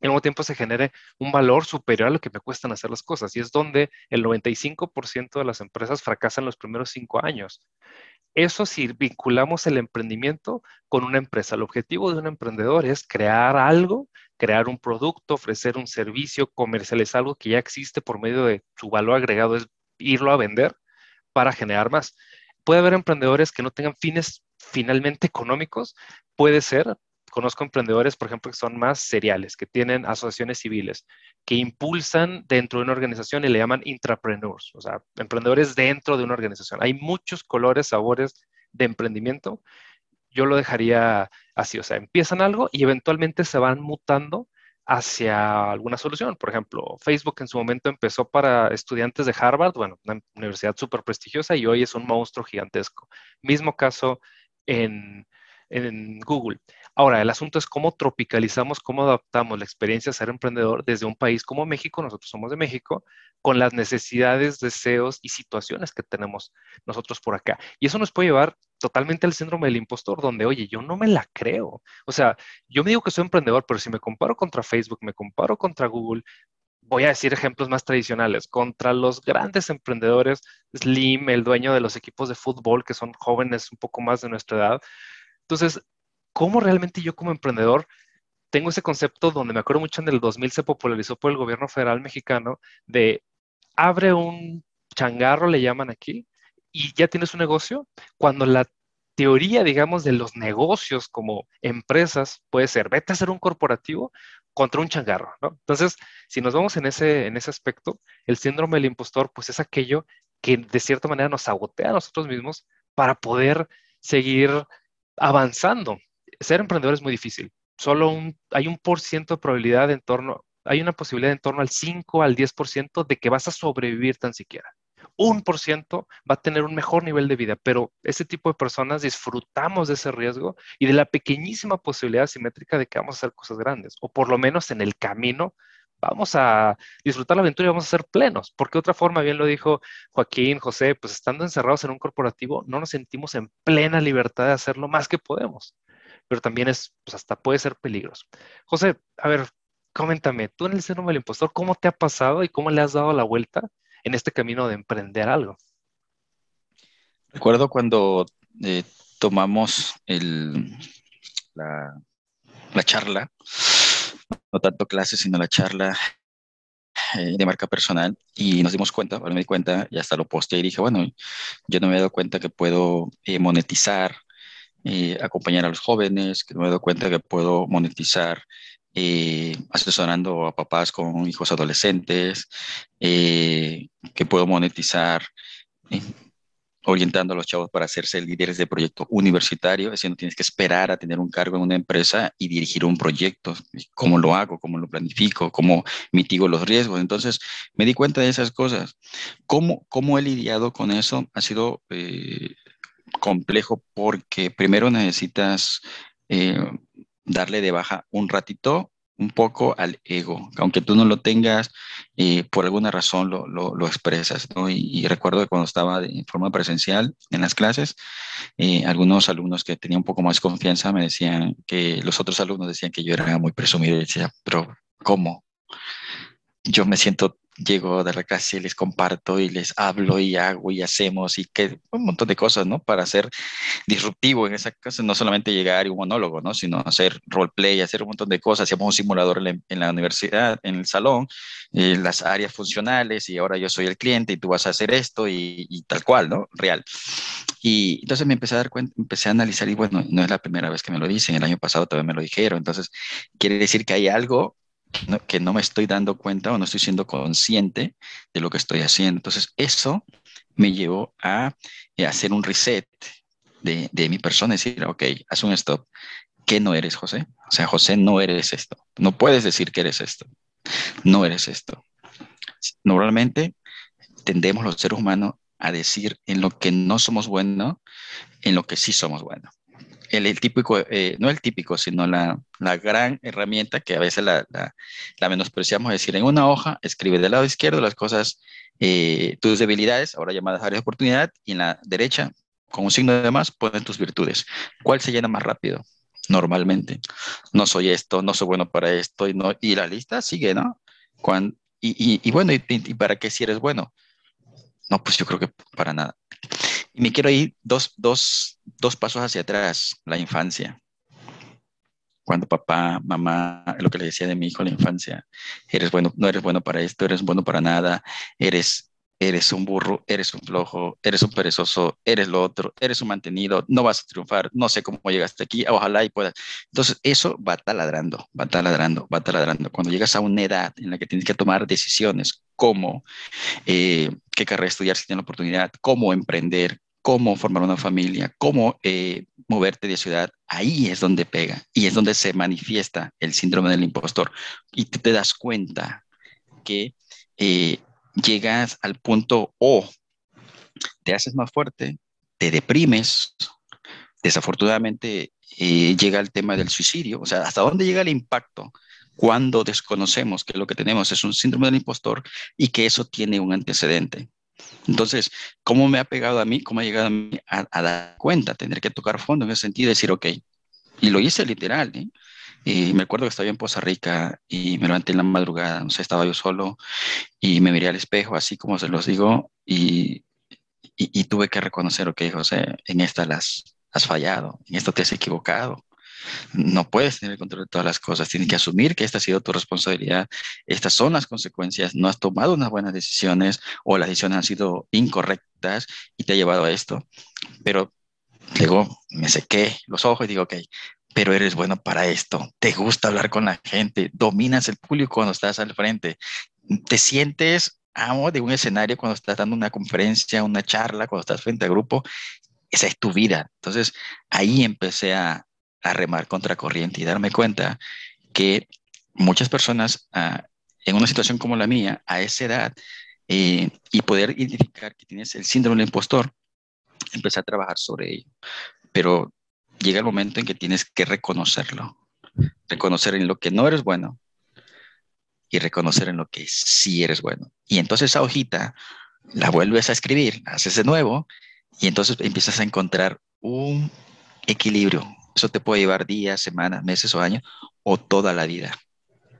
y al tiempo se genere un valor superior a lo que me cuestan hacer las cosas. Y es donde el 95% de las empresas fracasan los primeros cinco años. Eso si vinculamos el emprendimiento con una empresa. El objetivo de un emprendedor es crear algo, crear un producto, ofrecer un servicio, comercializar algo que ya existe por medio de su valor agregado, es irlo a vender para generar más. Puede haber emprendedores que no tengan fines finalmente económicos, puede ser, conozco emprendedores, por ejemplo, que son más seriales, que tienen asociaciones civiles, que impulsan dentro de una organización y le llaman intrapreneurs, o sea, emprendedores dentro de una organización. Hay muchos colores, sabores de emprendimiento. Yo lo dejaría así, o sea, empiezan algo y eventualmente se van mutando hacia alguna solución. Por ejemplo, Facebook en su momento empezó para estudiantes de Harvard, bueno, una universidad súper prestigiosa y hoy es un monstruo gigantesco. Mismo caso en, en Google. Ahora, el asunto es cómo tropicalizamos, cómo adaptamos la experiencia de ser emprendedor desde un país como México, nosotros somos de México, con las necesidades, deseos y situaciones que tenemos nosotros por acá. Y eso nos puede llevar totalmente al síndrome del impostor, donde, oye, yo no me la creo. O sea, yo me digo que soy emprendedor, pero si me comparo contra Facebook, me comparo contra Google, voy a decir ejemplos más tradicionales, contra los grandes emprendedores, Slim, el dueño de los equipos de fútbol, que son jóvenes un poco más de nuestra edad. Entonces, cómo realmente yo como emprendedor tengo ese concepto donde me acuerdo mucho en el 2000 se popularizó por el gobierno federal mexicano de abre un changarro le llaman aquí, y ya tienes un negocio, cuando la teoría, digamos, de los negocios como empresas puede ser, vete a ser un corporativo contra un changarro. Entonces, si nos vamos en ese, en ese aspecto, el síndrome del impostor, pues es aquello que de cierta manera nos sabotea a nosotros mismos para poder seguir avanzando. Ser emprendedor es muy difícil. Solo un, hay un por ciento de probabilidad en torno, hay una posibilidad en torno al 5 al 10% de que vas a sobrevivir tan siquiera un por ciento va a tener un mejor nivel de vida, pero ese tipo de personas disfrutamos de ese riesgo y de la pequeñísima posibilidad simétrica de que vamos a hacer cosas grandes, o por lo menos en el camino vamos a disfrutar la aventura y vamos a ser plenos, porque otra forma, bien lo dijo Joaquín, José, pues estando encerrados en un corporativo, no nos sentimos en plena libertad de hacer lo más que podemos, pero también es, pues hasta puede ser peligroso. José, a ver, coméntame, tú en el seno del impostor, ¿cómo te ha pasado y cómo le has dado la vuelta en este camino de emprender algo. Recuerdo cuando eh, tomamos el, la, charla, no tanto clases, sino la charla eh, de marca personal y nos dimos cuenta, me di cuenta y hasta lo posteé y dije, bueno, yo no me he dado cuenta que puedo eh, monetizar, acompañar a los jóvenes, que me he dado cuenta que puedo monetizar eh, asesorando a papás con hijos adolescentes, eh, que puedo monetizar, eh, orientando a los chavos para hacerse líderes de proyecto universitario, es decir, no tienes que esperar a tener un cargo en una empresa y dirigir un proyecto, cómo lo hago, cómo lo planifico, cómo mitigo los riesgos. Entonces, me di cuenta de esas cosas. ¿Cómo, cómo he lidiado con eso? Ha sido complejo porque primero necesitas darle de baja un ratito, un poco al ego, aunque tú no lo tengas, eh, por alguna razón lo, lo, expresas, ¿no? Y, recuerdo que cuando estaba en forma presencial en las clases, eh, algunos alumnos que tenían un poco más confianza me decían que los otros alumnos decían que yo era muy presumido y decía, pero ¿cómo? Yo me siento llego de la clase y les comparto y les hablo y hago y hacemos y que un montón de cosas, ¿no? Para ser disruptivo en esa casa, no solamente llegar y un monólogo, ¿no? Sino hacer roleplay, hacer un montón de cosas. Hacíamos un simulador en la, universidad, en el salón, eh, las áreas funcionales y ahora yo soy el cliente y tú vas a hacer esto y, y tal cual, ¿no? Real. Y entonces me empecé a dar cuenta, empecé a analizar y bueno, no es la primera vez que me lo dicen, el año pasado también me lo dijeron, entonces quiere decir que hay algo que no me estoy dando cuenta o no estoy siendo consciente de lo que estoy haciendo. Entonces, eso me llevó a, eh, hacer un reset de, mi persona, decir, ok, haz un stop. ¿Qué no eres, José? O sea, José, no eres esto. No puedes decir que eres esto. No eres esto. Normalmente tendemos los seres humanos a decir en lo que no somos buenos, en lo que sí somos buenos el, típico, eh, no el típico, sino la, la, gran herramienta que a veces la, la, menospreciamos, es decir, en una hoja escribe del lado izquierdo las cosas, eh, tus debilidades, ahora llamadas áreas de oportunidad, y en la derecha, con un signo de más, ponen tus virtudes. ¿Cuál se llena más rápido? Normalmente. No soy esto, no soy bueno para esto, y, no, y la lista sigue, ¿no? Cuando, y, y, y, bueno, y, y para qué si eres bueno? No, pues yo creo que para nada. Y me quiero ir dos, dos, dos pasos hacia atrás, la infancia. Cuando papá, mamá, lo que le decía de mi hijo en la infancia, eres bueno, no eres bueno para esto, eres bueno para nada, eres, eres un burro, eres un flojo, eres un perezoso, eres lo otro, eres un mantenido, no vas a triunfar, no sé cómo llegaste aquí, ojalá y puedas. Entonces, eso va taladrando, va taladrando, va taladrando. Cuando llegas a una edad en la que tienes que tomar decisiones, como eh, qué carrera estudiar si tienes la oportunidad, cómo emprender, cómo formar una familia, cómo eh, moverte de ciudad, ahí es donde pega y es donde se manifiesta el síndrome del impostor. Y te, das cuenta que eh, llegas al punto O, te haces más fuerte, te deprimes, desafortunadamente eh, llega el tema del suicidio, o sea, ¿hasta dónde llega el impacto? Cuando desconocemos que lo que tenemos es un síndrome del impostor y que eso tiene un antecedente. Entonces, ¿cómo me ha pegado a mí? ¿Cómo ha llegado a mí a, dar cuenta, tener que tocar fondo en ese sentido, decir, ok, y lo hice literal, ¿eh? Y me acuerdo que estaba en Poza Rica y me levanté en la madrugada, no sé, estaba yo solo y me miré al espejo, así como se los digo, y, y, tuve que reconocer, ok, José, en esta las has fallado, en esto te has equivocado, No puedes tener el control de todas las cosas. Tienes que asumir que esta ha sido tu responsabilidad. Estas son las consecuencias. No has tomado unas buenas decisiones o las decisiones han sido incorrectas y te ha llevado a esto. Pero luego me sequé los ojos y digo, ok, pero eres bueno para esto. Te gusta hablar con la gente. Dominas el público cuando estás al frente. Te sientes amo de un escenario cuando estás dando una conferencia, una charla, cuando estás frente a grupo. Esa es tu vida. Entonces ahí empecé a, a remar contra corriente y darme cuenta que muchas personas ah, en una situación como la mía, a esa edad, eh, y poder identificar que tienes el síndrome del impostor, empecé a trabajar sobre ello. Pero llega el momento en que tienes que reconocerlo, reconocer en lo que no eres bueno y reconocer en lo que sí eres bueno. Y entonces esa hojita la vuelves a escribir, haces de nuevo y entonces empiezas a encontrar un equilibrio, eso te puede llevar días, semanas, meses o años o toda la vida.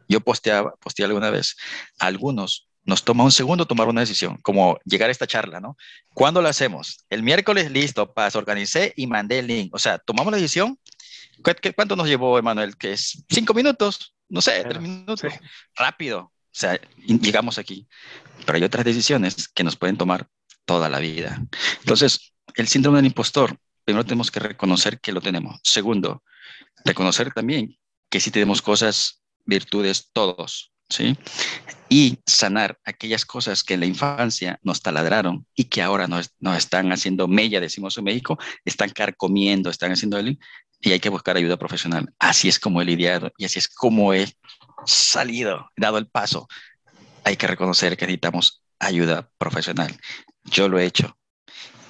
Yo posteaba, posteé alguna vez, algunos nos toma un segundo tomar una decisión, como llegar a esta charla, ¿no? ¿Cuándo lo hacemos? El miércoles, listo, paz, organicé y mandé el link. O sea, tomamos la decisión. cuánto nos llevó, Emanuel? Que es cinco minutos, no sé, tres minutos. Rápido. O sea, llegamos aquí. Pero hay otras decisiones que nos pueden tomar toda la vida. Entonces, el síndrome del impostor primero tenemos que reconocer que lo tenemos. Segundo, reconocer también que sí tenemos cosas, virtudes, todos, ¿sí? Y sanar aquellas cosas que en la infancia nos taladraron y que ahora nos, nos están haciendo mella, decimos en México, están carcomiendo, están haciendo el y hay que buscar ayuda profesional. Así es como he lidiado y así es como he salido, dado el paso. Hay que reconocer que necesitamos ayuda profesional. Yo lo he hecho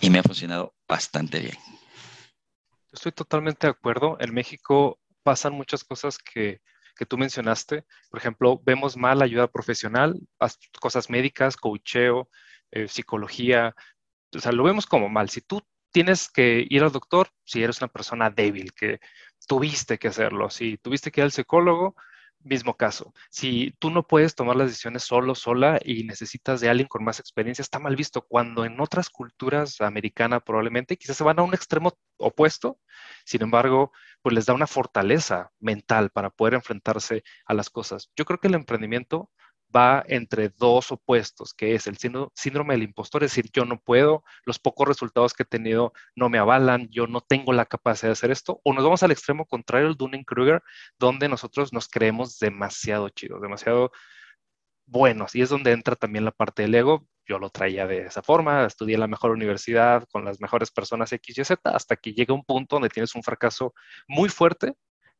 y me ha funcionado bastante bien. Estoy totalmente de acuerdo. En México pasan muchas cosas que, que tú mencionaste. Por ejemplo, vemos mal ayuda profesional, cosas médicas, coacheo, eh, psicología. O sea, lo vemos como mal. Si tú tienes que ir al doctor, si eres una persona débil, que tuviste que hacerlo, si tuviste que ir al psicólogo, mismo caso. Si tú no puedes tomar las decisiones solo, sola y necesitas de alguien con más experiencia, está mal visto. Cuando en otras culturas americanas probablemente quizás se van a un extremo opuesto, sin embargo, pues les da una fortaleza mental para poder enfrentarse a las cosas. Yo creo que el emprendimiento va entre dos opuestos, que es el síndrome del impostor, es decir, yo no puedo, los pocos resultados que he tenido no me avalan, yo no tengo la capacidad de hacer esto, o nos vamos al extremo contrario, el Dunning-Kruger, donde nosotros nos creemos demasiado chidos, demasiado buenos, y es donde entra también la parte del ego. Yo lo traía de esa forma, estudié en la mejor universidad con las mejores personas X y Z, hasta que llega un punto donde tienes un fracaso muy fuerte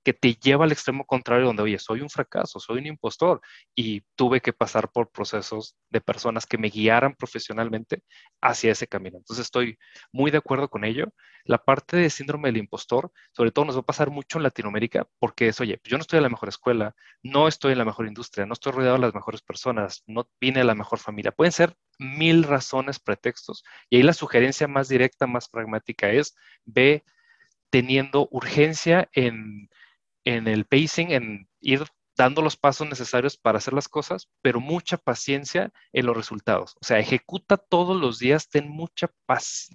que te lleva al extremo contrario, donde, oye, soy un fracaso, soy un impostor, y tuve que pasar por procesos de personas que me guiaran profesionalmente hacia ese camino. Entonces, estoy muy de acuerdo con ello. La parte de síndrome del impostor, sobre todo nos va a pasar mucho en Latinoamérica, porque es, oye, yo no estoy en la mejor escuela, no estoy en la mejor industria, no estoy rodeado de las mejores personas, no vine de la mejor familia. Pueden ser mil razones, pretextos, y ahí la sugerencia más directa, más pragmática es, ve teniendo urgencia en en el pacing, en ir dando los pasos necesarios para hacer las cosas, pero mucha paciencia en los resultados. O sea, ejecuta todos los días, ten mucha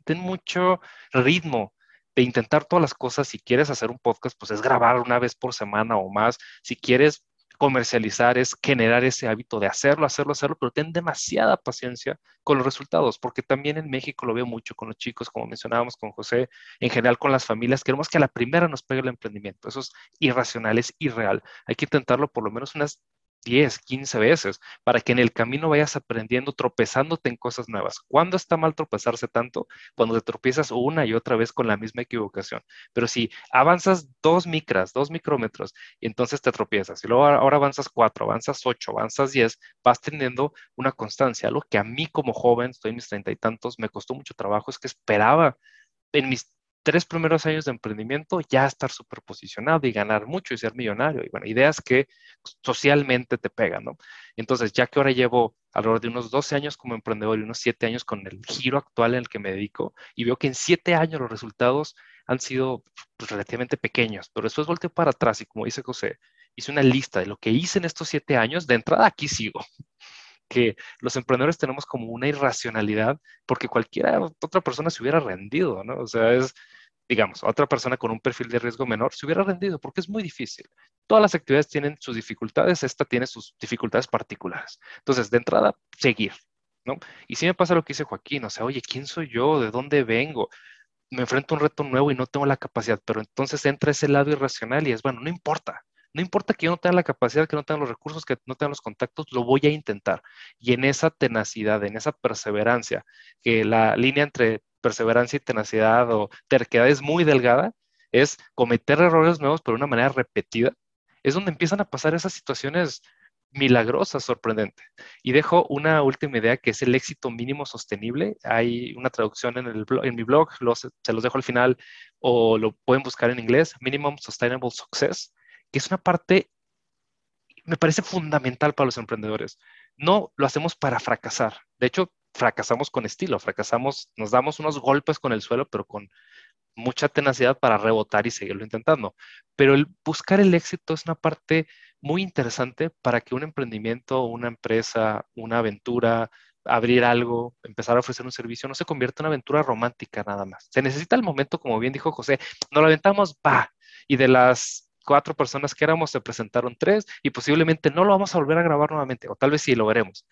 ten mucho ritmo de intentar todas las cosas. Si quieres hacer un podcast, pues es grabar una vez por semana o más. Si quieres comercializar, es generar ese hábito de hacerlo, hacerlo, hacerlo, pero ten demasiada paciencia con los resultados, porque también en México lo veo mucho con los chicos, como mencionábamos con José, en general con las familias, queremos que a la primera nos pegue el emprendimiento, eso es irracional, es irreal, hay que intentarlo por lo menos unas 10, 15 veces, para que en el camino vayas aprendiendo, tropezándote en cosas nuevas. ¿Cuándo está mal tropezarse tanto? Cuando te tropiezas una y otra vez con la misma equivocación. Pero si avanzas dos micras, dos micrómetros, y entonces te tropiezas, y luego ahora avanzas cuatro, avanzas ocho, avanzas diez, vas teniendo una constancia. Algo que a mí como joven, estoy en mis treinta y tantos, me costó mucho trabajo, es que esperaba en mis tres primeros años de emprendimiento ya estar súper posicionado y ganar mucho y ser millonario. Y bueno, ideas que socialmente te pegan, ¿no? Entonces, ya que ahora llevo alrededor de unos 12 años como emprendedor y unos 7 años con el giro actual en el que me dedico, y veo que en 7 años los resultados han sido pues, relativamente pequeños, pero después volteo para atrás y como dice José, hice una lista de lo que hice en estos 7 años, de entrada aquí sigo que los emprendedores tenemos como una irracionalidad porque cualquiera otra persona se hubiera rendido, ¿no? O sea, es, digamos, otra persona con un perfil de riesgo menor se hubiera rendido porque es muy difícil. Todas las actividades tienen sus dificultades, esta tiene sus dificultades particulares. Entonces, de entrada, seguir, ¿no? Y si me pasa lo que dice Joaquín, o sea, oye, ¿quién soy yo? ¿De dónde vengo? Me enfrento a un reto nuevo y no tengo la capacidad, pero entonces entra ese lado irracional y es, bueno, no importa, no importa que yo no tenga la capacidad, que no tenga los recursos, que no tenga los contactos, lo voy a intentar. Y en esa tenacidad, en esa perseverancia, que la línea entre perseverancia y tenacidad o terquedad es muy delgada, es cometer errores nuevos pero de una manera repetida, es donde empiezan a pasar esas situaciones milagrosas, sorprendentes. Y dejo una última idea que es el éxito mínimo sostenible. Hay una traducción en, el en mi blog, se los dejo al final o lo pueden buscar en inglés, Minimum Sustainable Success, que es una parte, me parece fundamental para los emprendedores. No lo hacemos para fracasar. De hecho, fracasamos con estilo, fracasamos, nos damos unos golpes con el suelo, pero con mucha tenacidad para rebotar y seguirlo intentando. Pero el buscar el éxito es una parte muy interesante para que un emprendimiento, una empresa, una aventura, abrir algo, empezar a ofrecer un servicio, no se convierta en una aventura romántica nada más. Se necesita el momento, como bien dijo José, nos lo aventamos, va, y de las cuatro personas que éramos se presentaron tres y posiblemente no lo vamos a volver a grabar nuevamente, o tal vez sí lo veremos.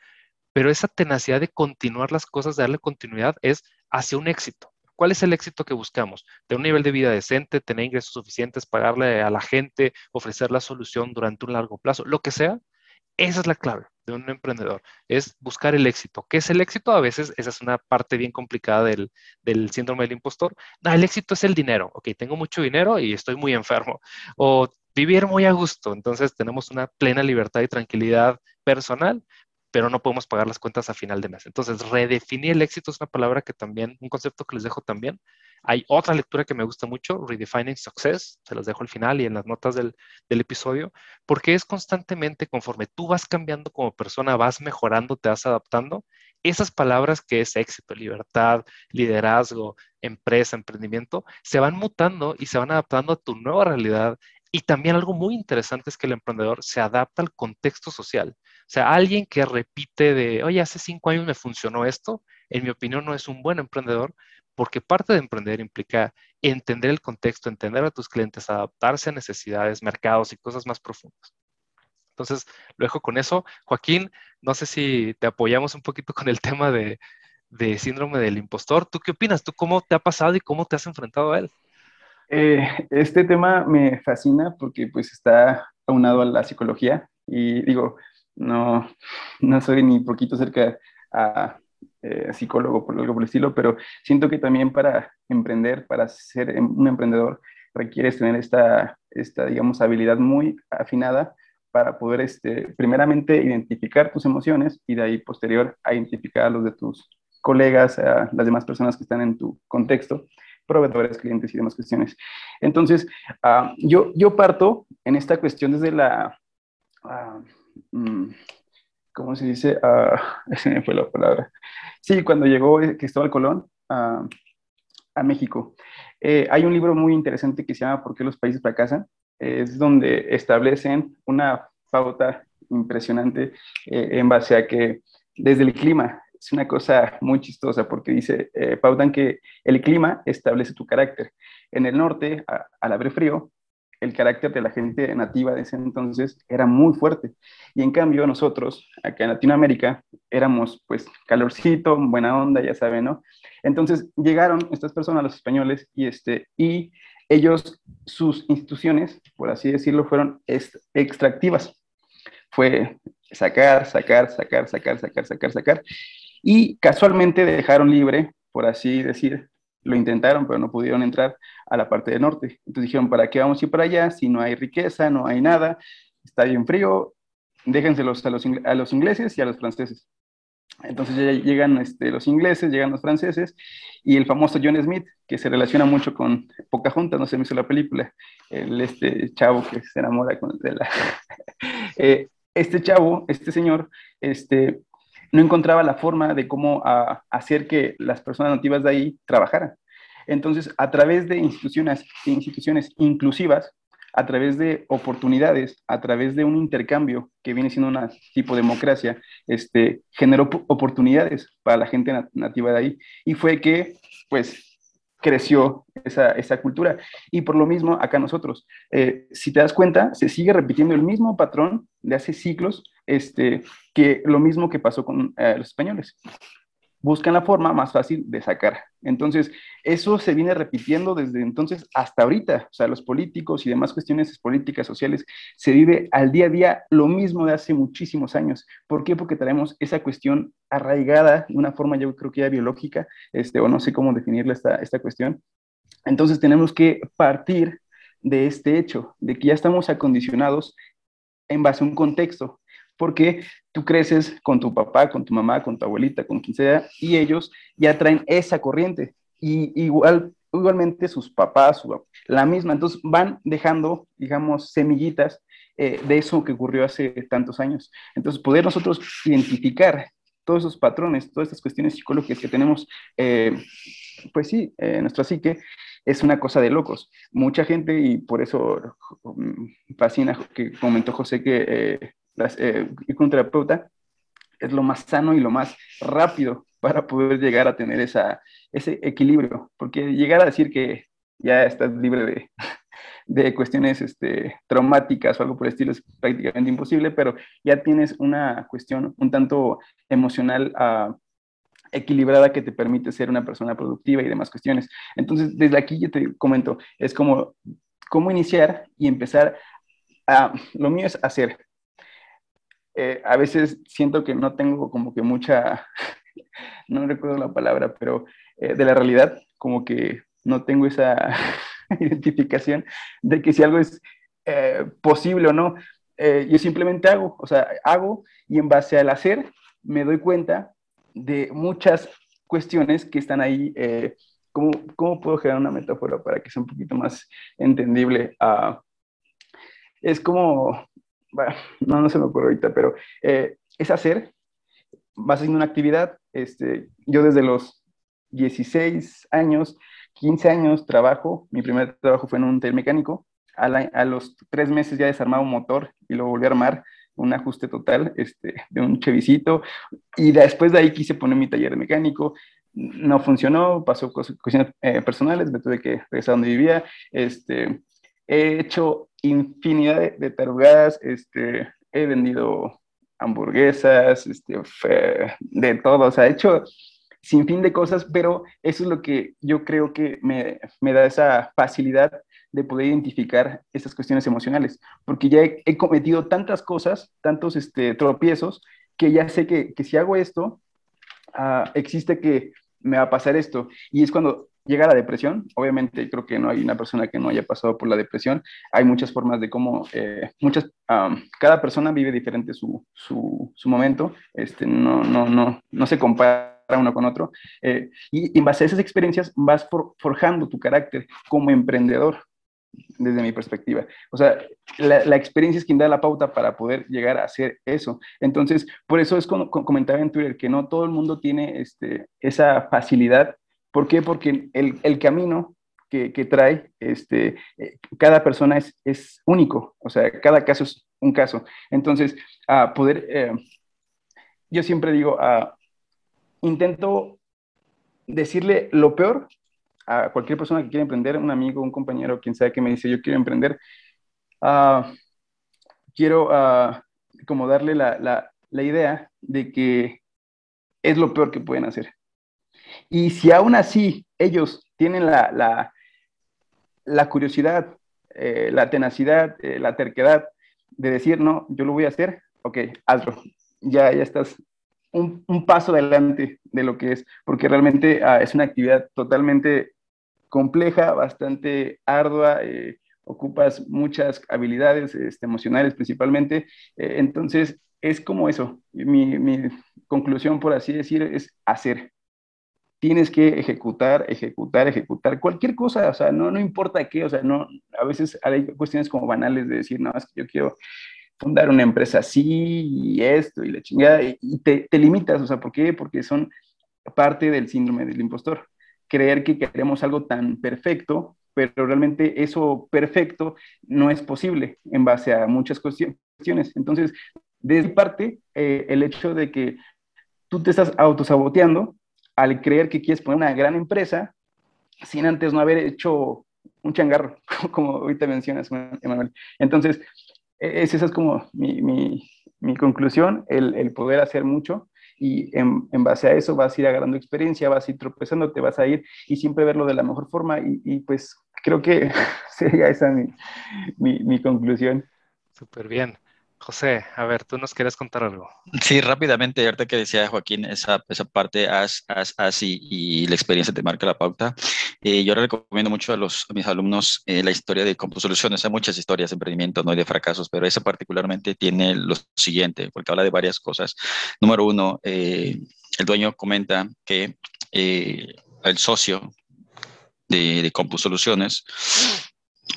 Pero esa tenacidad de continuar las cosas, de darle continuidad, es hacia un éxito. ¿Cuál es el éxito que buscamos? Tener un nivel de vida decente, tener ingresos suficientes, pagarle a la gente, ofrecer la solución durante un largo plazo, lo que sea. Esa es la clave de un emprendedor, es buscar el éxito. ¿Qué es el éxito? A veces esa es una parte bien complicada del, del síndrome del impostor. El éxito es el dinero. Ok, tengo mucho dinero y estoy muy enfermo. O vivir muy a gusto. Entonces tenemos una plena libertad y tranquilidad personal, pero no podemos pagar las cuentas a final de mes. Entonces, redefinir el éxito es una palabra que también, un concepto que les dejo también. Hay otra lectura que me gusta mucho, Redefining Success, se los dejo al final y en las notas del, del episodio, porque es constantemente conforme tú vas cambiando como persona, vas mejorando, te vas adaptando, esas palabras que es éxito, libertad, liderazgo, empresa, emprendimiento, se van mutando y se van adaptando a tu nueva realidad y también algo muy interesante es que el emprendedor se adapta al contexto social. O sea, alguien que repite de, oye, hace cinco años me funcionó esto, en mi opinión no es un buen emprendedor, porque parte de emprender implica entender el contexto, entender a tus clientes, adaptarse a necesidades, mercados y cosas más profundas. Entonces, lo dejo con eso. Joaquín, no sé si te apoyamos un poquito con el tema de, de síndrome del impostor. ¿Tú qué opinas? ¿Tú cómo te ha pasado y cómo te has enfrentado a él? Eh, este tema me fascina porque pues está aunado a la psicología y digo, no, no soy ni poquito cerca a eh, psicólogo por algo por el estilo, pero siento que también para emprender, para ser em, un emprendedor, requieres tener esta, esta digamos, habilidad muy afinada para poder, este, primeramente, identificar tus emociones y de ahí posterior a identificar los de tus colegas, a las demás personas que están en tu contexto proveedores, clientes y demás cuestiones. Entonces, uh, yo, yo parto en esta cuestión desde la, uh, ¿cómo se dice? Uh, esa me fue la palabra. Sí, cuando llegó Cristóbal Colón a México. Eh, hay un libro muy interesante que se llama ¿Por qué los países fracasan? Es donde establecen una pauta impresionante eh, en base a que desde el clima es una cosa muy chistosa porque dice, eh, pautan que el clima establece tu carácter. En el norte, al haber frío, el carácter de la gente nativa de ese entonces era muy fuerte. Y en cambio nosotros, acá en Latinoamérica, éramos pues calorcito, buena onda, ya saben, ¿no? Entonces llegaron estas personas, los españoles, y, este, y ellos, sus instituciones, por así decirlo, fueron extractivas. Fue sacar, sacar, sacar, sacar, sacar, sacar, sacar y casualmente dejaron libre, por así decir, lo intentaron, pero no pudieron entrar a la parte del norte. Entonces dijeron, ¿para qué vamos a ir para allá si no hay riqueza, no hay nada, está bien frío? Déjenselos a los, a los ingleses y a los franceses. Entonces ya llegan este, los ingleses, llegan los franceses y el famoso John Smith, que se relaciona mucho con Pocahontas, no se me hizo la película, el, este chavo que se enamora con, de la... Eh, este chavo, este señor, este, no encontraba la forma de cómo ah, hacer que las personas nativas de ahí trabajaran. Entonces, a través de instituciones, instituciones inclusivas, a través de oportunidades, a través de un intercambio que viene siendo una tipo de democracia, este, generó oportunidades para la gente nativa de ahí. Y fue que, pues, creció esa, esa, cultura. Y por lo mismo, acá nosotros, eh, si te das cuenta, se sigue repitiendo el mismo patrón de hace siglos, este, que lo mismo que pasó con eh, los españoles buscan la forma más fácil de sacar. Entonces, eso se viene repitiendo desde entonces hasta ahorita. O sea, los políticos y demás cuestiones políticas, sociales, se vive al día a día lo mismo de hace muchísimos años. ¿Por qué? Porque traemos esa cuestión arraigada de una forma, yo creo que ya biológica, este, o no sé cómo definirla esta, esta cuestión. Entonces, tenemos que partir de este hecho, de que ya estamos acondicionados en base a un contexto, porque tú creces con tu papá, con tu mamá, con tu abuelita, con quien sea, y ellos ya traen esa corriente. Y igual, igualmente sus papás, la misma. Entonces van dejando, digamos, semillitas eh, de eso que ocurrió hace tantos años. Entonces, poder nosotros identificar todos esos patrones, todas estas cuestiones psicológicas que tenemos, eh, pues sí, eh, nuestra psique, es una cosa de locos. Mucha gente, y por eso mm, fascina que comentó José que eh, ir con un terapeuta es lo más sano y lo más rápido para poder llegar a tener esa, ese equilibrio, porque llegar a decir que ya estás libre de, de cuestiones este, traumáticas o algo por el estilo es prácticamente imposible, pero ya tienes una cuestión un tanto emocional uh, equilibrada que te permite ser una persona productiva y demás cuestiones. Entonces, desde aquí yo te comento, es como cómo iniciar y empezar a, lo mío es hacer, eh, a veces siento que no tengo como que mucha, no recuerdo la palabra, pero eh, de la realidad, como que no tengo esa identificación de que si algo es eh, posible o no, yo simplemente hago, o sea, hago y en base al hacer me doy cuenta de muchas cuestiones que están ahí. ¿cómo, ¿Cómo puedo generar una metáfora para que sea un poquito más entendible? Uh, es como no, no se me ocurre ahorita, pero eh, es hacer, vas haciendo una actividad, este, yo desde los 16 años, 15 años trabajo, mi primer trabajo fue en un taller mecánico, a, a, los tres meses ya desarmaba un motor y lo volví a armar, un ajuste total este, de un chevicito, y después de ahí quise poner mi taller de mecánico, no funcionó, pasó cuestiones eh, personales, me tuve que regresar a donde vivía, este, he hecho infinidad de, de tarugadas, este, he vendido hamburguesas, este, de todo, o sea, he hecho sin fin de cosas, pero eso es lo que yo creo que me, me da esa facilidad de poder identificar estas cuestiones emocionales, porque ya he, cometido tantas cosas, tantos este, tropiezos, que ya sé que, que si hago esto, uh, existe que me va a pasar esto. Y es cuando llega la depresión. Obviamente creo que no hay una persona que no haya pasado por la depresión. Hay muchas formas de cómo, eh, muchas, cada persona vive diferente su, su, su, momento, este, no, no, no, no se compara uno con otro. Eh, y, en base a esas experiencias vas forjando tu carácter como emprendedor desde mi perspectiva. O sea, la, la, experiencia es quien da la pauta para poder llegar a hacer eso. Entonces, por eso es como comentaba en Twitter que no todo el mundo tiene este, esa facilidad ¿Por qué? Porque el, el camino que, que, trae, este, eh, cada persona es, es, único, o sea, cada caso es un caso. Entonces, a poder, eh, yo siempre digo, uh, intento decirle lo peor a cualquier persona que quiera emprender, un amigo, un compañero, quien sea que me dice, yo quiero emprender, quiero uh, como darle la, la, la idea de que es lo peor que pueden hacer. Y si aún así ellos tienen la, la, curiosidad, eh, la tenacidad, eh, la terquedad de decir, no, yo lo voy a hacer, ok, hazlo. Ya, ya estás un, un paso adelante de lo que es, porque realmente ah, es una actividad totalmente compleja, bastante ardua, eh, ocupas muchas habilidades este, emocionales principalmente, entonces es como eso, mi, mi conclusión, por así decir, es hacer, tienes que ejecutar, ejecutar, ejecutar cualquier cosa, o sea, no, no importa qué, o sea, no, a veces hay cuestiones como banales de decir, no, es que yo quiero fundar una empresa así y esto y la chingada, y te, te limitas, o sea, ¿por qué? Porque son parte del síndrome del impostor. Creer que queremos algo tan perfecto, pero realmente eso perfecto no es posible en base a muchas cuestiones. Entonces, de parte, eh, el hecho de que tú te estás autosaboteando al creer que quieres poner una gran empresa sin antes no haber hecho un changarro, como ahorita mencionas, Emanuel. Entonces, e, esa es como mi, mi, mi conclusión, el, el, poder hacer mucho y en, en, base a eso vas a ir agarrando experiencia, vas a ir tropezando, te vas a ir y siempre verlo de la mejor forma y, y pues creo que sería esa mi, mi conclusión. Súper bien. José, a ver, tú nos quieres contar algo. Sí, rápidamente, ahorita que decía Joaquín, esa, esa parte as, as, as y, la experiencia te marca la pauta. Eh, yo recomiendo mucho a, los, mis alumnos eh, la historia de Soluciones. Hay muchas historias de emprendimiento, no y de fracasos, pero esa particularmente tiene lo siguiente, porque habla de varias cosas. Número uno, eh, el dueño comenta que el socio de, de Soluciones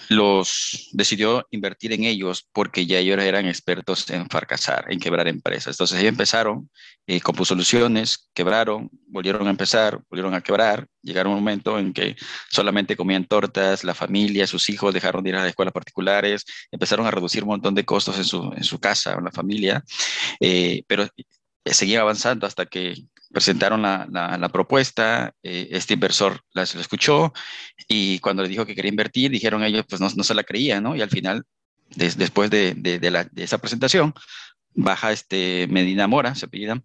los decidió invertir en ellos porque ya ellos eran expertos en fracasar, en quebrar empresas. Entonces ellos empezaron, eh, soluciones, quebraron, volvieron a empezar, volvieron a quebrar. Llegaron un momento en que solamente comían tortas, la familia, sus hijos dejaron de ir a las escuelas particulares, empezaron a reducir un montón de costos en su, en su casa, en la familia, eh, pero seguía avanzando hasta que presentaron la, la, propuesta, eh, este inversor la, escuchó y cuando le dijo que quería invertir, dijeron ellos, pues no, no se la creían, ¿no? Y al final, después de, de, de, esa presentación, baja este Medina Mora, se apellida,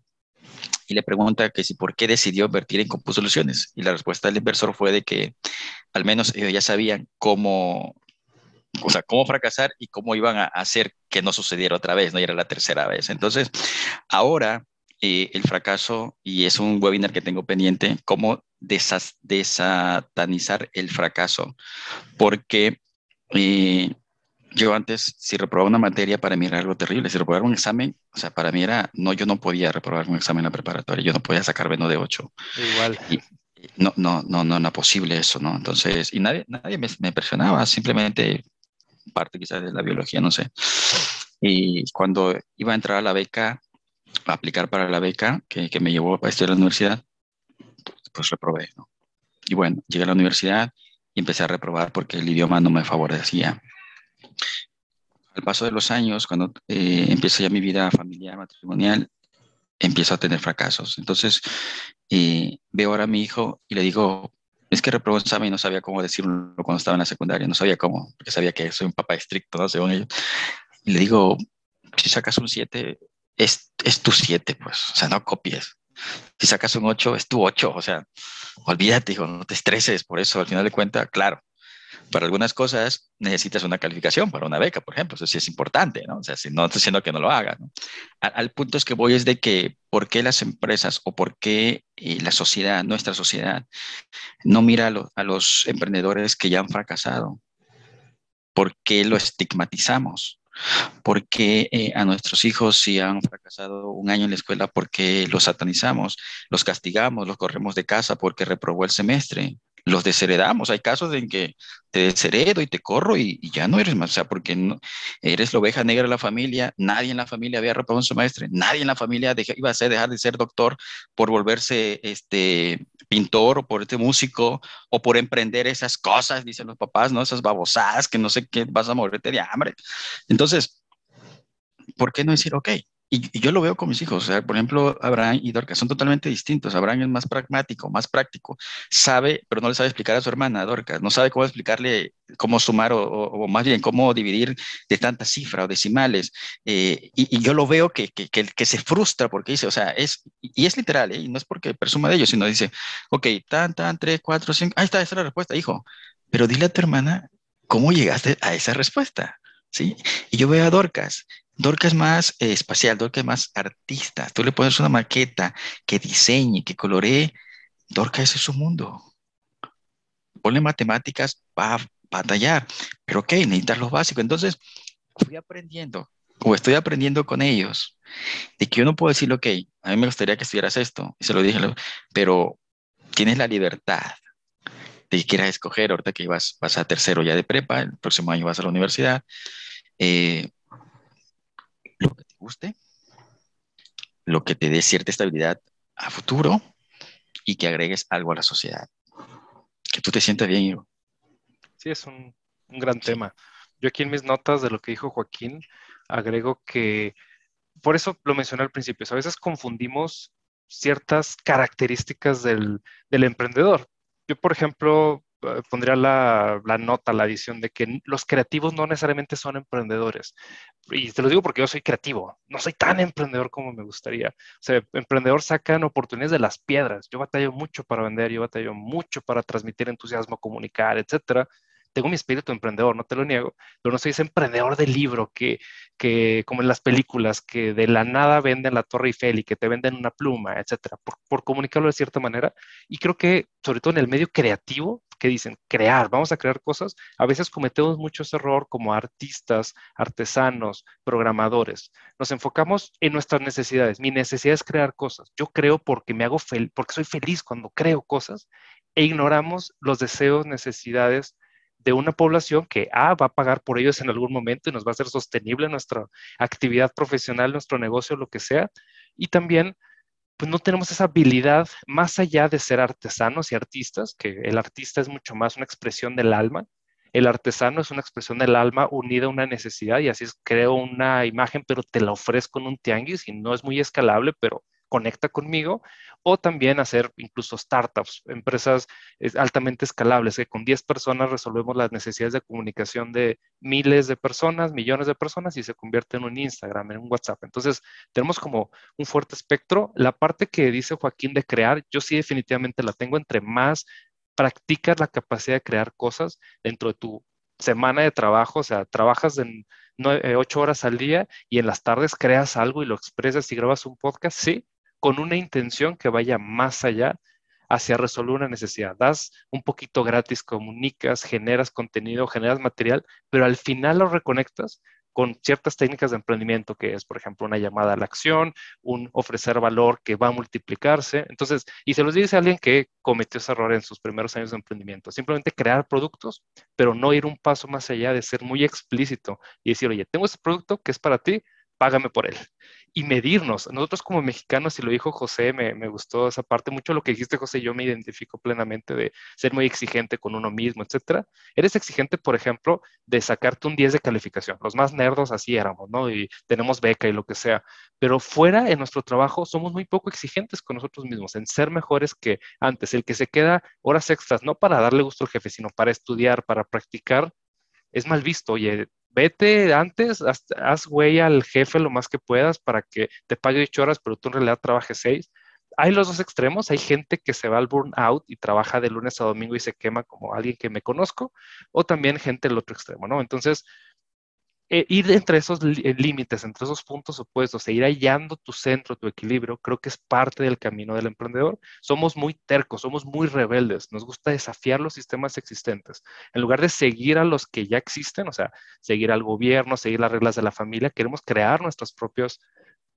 y le pregunta que si por qué decidió invertir en Compus Soluciones. Y la respuesta del inversor fue de que al menos ellos ya sabían cómo, o sea, cómo fracasar y cómo iban a hacer que no sucediera otra vez, no y era la tercera vez. Entonces, ahora eh, el fracaso, y es un webinar que tengo pendiente, cómo desatanizar el fracaso, porque eh, yo antes, si reprobaba una materia, para mí era algo terrible. Si reprobaba un examen, o sea, para mí era, no, yo no podía reprobar un examen en la preparatoria, yo no podía sacar menos de 8. Igual. no, no, no, no era posible eso, ¿no? Entonces, y nadie, nadie me, me presionaba, simplemente parte quizás de la biología, no sé. Y cuando iba a entrar a la beca, aplicar para la beca que, que me llevó a estudiar a la universidad, pues reprobé. Y bueno, llegué a la universidad y empecé a reprobar porque el idioma no me favorecía. Al paso de los años, cuando eh, empiezo ya mi vida familiar, matrimonial, empiezo a tener fracasos. Entonces, eh, veo ahora a mi hijo y le digo, es que reprobó un examen y no sabía cómo decirlo cuando estaba en la secundaria, no sabía cómo, porque sabía que soy un papá estricto, ¿no? Según ellos. Y le digo, si sacas un 7, es, es tu 7, pues, o sea, no copies. Si sacas un 8, es tu 8, o sea, olvídate, hijo, no te estreses por eso, al final de cuentas, claro, para algunas cosas necesitas una calificación para una beca, por ejemplo, eso sí es importante, ¿no? O sea, si no estoy diciendo que no lo hagas, ¿no? Al, punto es que voy es de que, ¿por qué las empresas o por qué eh, la sociedad, nuestra sociedad, no mira a los emprendedores que ya han fracasado? ¿Por qué lo estigmatizamos? Porque eh, a nuestros hijos si han fracasado un año en la escuela porque los satanizamos, los castigamos, los corremos de casa porque reprobó el semestre, los desheredamos. Hay casos en que te desheredo y te corro y, ya no eres más, o sea, porque no, eres la oveja negra de la familia, nadie en la familia había reprobado un semestre, nadie en la familia iba a ser, dejar de ser doctor por volverse este, pintor o por este músico o por emprender esas cosas, dicen los papás, ¿no? Esas babosadas que no sé qué, vas a morirte de hambre. Entonces, ¿por qué no decir, ok, y, yo lo veo con mis hijos, o sea, por ejemplo, Abraham y Dorcas son totalmente distintos. Abraham es más pragmático, más práctico, sabe, pero no le sabe explicar a su hermana, Dorcas, no sabe cómo explicarle cómo sumar o, más bien cómo dividir de tantas cifras o decimales. Eh, y, yo lo veo que, que, que, se frustra porque dice, o sea, es, y es literal, ¿eh? y no es porque presuma de ellos, sino dice, ok, tan, tan, tres, cuatro, cinco, ahí está, esa es la respuesta, hijo, pero dile a tu hermana cómo llegaste a esa respuesta. ¿Sí? Y yo veo a Dorcas, Dorca es más eh, espacial, Dorca es más artista. Tú le pones una maqueta que diseñe, que coloree. Dorca es su mundo. Ponle matemáticas, va a batallar. Pero ok, necesitas lo básico. Entonces, fui aprendiendo, o estoy aprendiendo con ellos, de que yo no puedo decir, ok, a mí me gustaría que estudiaras esto. Y se lo dije, pero tienes la libertad de que quieras escoger, ahorita que vas, vas a tercero ya de prepa, el próximo año vas a la universidad. Eh, lo que te guste, lo que te dé cierta estabilidad a futuro y que agregues algo a la sociedad. Que tú te sientas bien, Ivo. Sí, es un, gran tema. Yo aquí en mis notas de lo que dijo Joaquín, agrego que, por eso lo mencioné al principio, a veces confundimos ciertas características del, del emprendedor. Yo, por ejemplo, pondría la, la, nota, la adición de que los creativos no necesariamente son emprendedores. Y te lo digo porque yo soy creativo, no soy tan emprendedor como me gustaría. O sea, emprendedor sacan oportunidades de las piedras. Yo batallo mucho para vender, yo batallo mucho para transmitir entusiasmo, comunicar, etcétera tengo mi espíritu emprendedor, no te lo niego, pero no soy ese emprendedor de libro que, que como en las películas, que de la nada venden la Torre Eiffel y que te venden una pluma, etcétera, por, por comunicarlo de cierta manera. Y creo que, sobre todo en el medio creativo, que dicen crear, vamos a crear cosas, a veces cometemos mucho ese error como artistas, artesanos, programadores. Nos enfocamos en nuestras necesidades. Mi necesidad es crear cosas. Yo creo porque me hago porque soy feliz cuando creo cosas e ignoramos los deseos, necesidades de una población que A, va a pagar por ellos en algún momento y nos va a hacer sostenible nuestra actividad profesional, nuestro negocio, lo que sea. Y también, pues no tenemos esa habilidad más allá de ser artesanos y artistas, que el artista es mucho más una expresión del alma. El artesano es una expresión del alma unida a una necesidad y así es, creo una imagen, pero te la ofrezco en un tianguis y no es muy escalable, pero conecta conmigo, o también hacer incluso startups, empresas altamente escalables, que con 10 personas resolvemos las necesidades de comunicación de miles de personas, millones de personas y se convierte en un Instagram, en un WhatsApp. Entonces, tenemos como un fuerte espectro. La parte que dice Joaquín de crear, yo sí definitivamente la tengo entre más practicas la capacidad de crear cosas dentro de tu semana de trabajo, o sea, trabajas en eh, ocho horas al día y en las tardes creas algo y lo expresas y grabas un podcast, sí, con una intención que vaya más allá hacia resolver una necesidad. Das un poquito gratis, comunicas, generas contenido, generas material, pero al final lo reconectas con ciertas técnicas de emprendimiento, que es, por ejemplo, una llamada a la acción, un ofrecer valor que va a multiplicarse. Entonces, y se los dice a alguien que cometió ese error en sus primeros años de emprendimiento, simplemente crear productos, pero no ir un paso más allá de ser muy explícito y decir, oye, tengo este producto que es para ti, págame por él. Y medirnos. Nosotros como mexicanos, y lo dijo José, me, me, gustó esa parte, mucho lo que dijiste, José, yo me identifico plenamente de ser muy exigente con uno mismo, etcétera. Eres exigente, por ejemplo, de sacarte un 10 de calificación. Los más nerdos así éramos, ¿no? Y tenemos beca y lo que sea. Pero fuera en nuestro trabajo somos muy poco exigentes con nosotros mismos, en ser mejores que antes. El que se queda horas extras, no para darle gusto al jefe, sino para estudiar, para practicar, es mal visto. Oye, vete antes, haz, güey al jefe lo más que puedas para que te pague ocho horas, pero tú en realidad trabajes seis. Hay los dos extremos, hay gente que se va al burnout y trabaja de lunes a domingo y se quema como alguien que me conozco, o también gente del otro extremo, ¿no? Entonces, eh, ir entre esos eh, límites, entre esos puntos opuestos, e ir hallando tu centro, tu equilibrio, creo que es parte del camino del emprendedor. Somos muy tercos, somos muy rebeldes, nos gusta desafiar los sistemas existentes. En lugar de seguir a los que ya existen, o sea, seguir al gobierno, seguir las reglas de la familia, queremos crear nuestros propios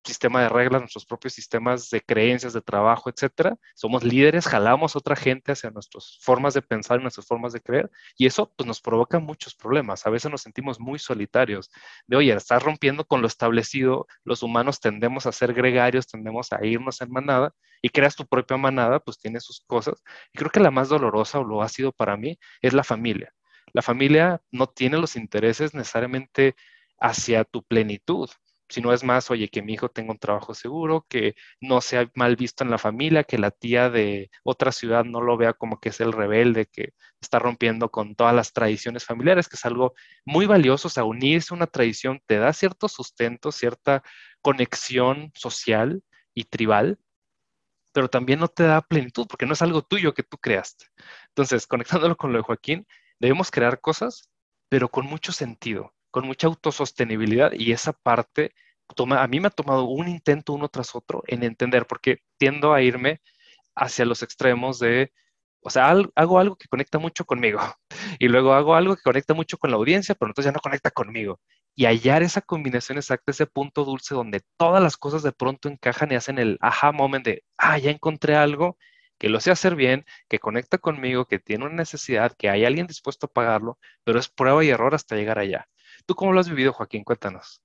sistema de reglas, nuestros propios sistemas de creencias, de trabajo, etcétera. Somos líderes, jalamos a otra gente hacia nuestras formas de pensar nuestras formas de creer, y eso pues, nos provoca muchos problemas. A veces nos sentimos muy solitarios, de oye, estás rompiendo con lo establecido, los humanos tendemos a ser gregarios, tendemos a irnos en manada, y creas tu propia manada, pues tiene sus cosas. Y creo que la más dolorosa, o lo ha sido para mí, es la familia. La familia no tiene los intereses necesariamente hacia tu plenitud si no es más, oye, que mi hijo tenga un trabajo seguro, que no sea mal visto en la familia, que la tía de otra ciudad no lo vea como que es el rebelde, que está rompiendo con todas las tradiciones familiares, que es algo muy valioso, o sea, unirse a una tradición te da cierto sustento, cierta conexión social y tribal, pero también no te da plenitud, porque no es algo tuyo que tú creaste. Entonces, conectándolo con lo de Joaquín, debemos crear cosas, pero con mucho sentido con mucha autosostenibilidad y esa parte toma, a mí me ha tomado un intento uno tras otro en entender, porque tiendo a irme hacia los extremos de, o sea, hago algo que conecta mucho conmigo y luego hago algo que conecta mucho con la audiencia, pero entonces ya no conecta conmigo. Y hallar esa combinación exacta, ese punto dulce donde todas las cosas de pronto encajan y hacen el aha moment de, ah, ya encontré algo que lo sé hacer bien, que conecta conmigo, que tiene una necesidad, que hay alguien dispuesto a pagarlo, pero es prueba y error hasta llegar allá. ¿Tú cómo lo has vivido, Joaquín? Cuéntanos.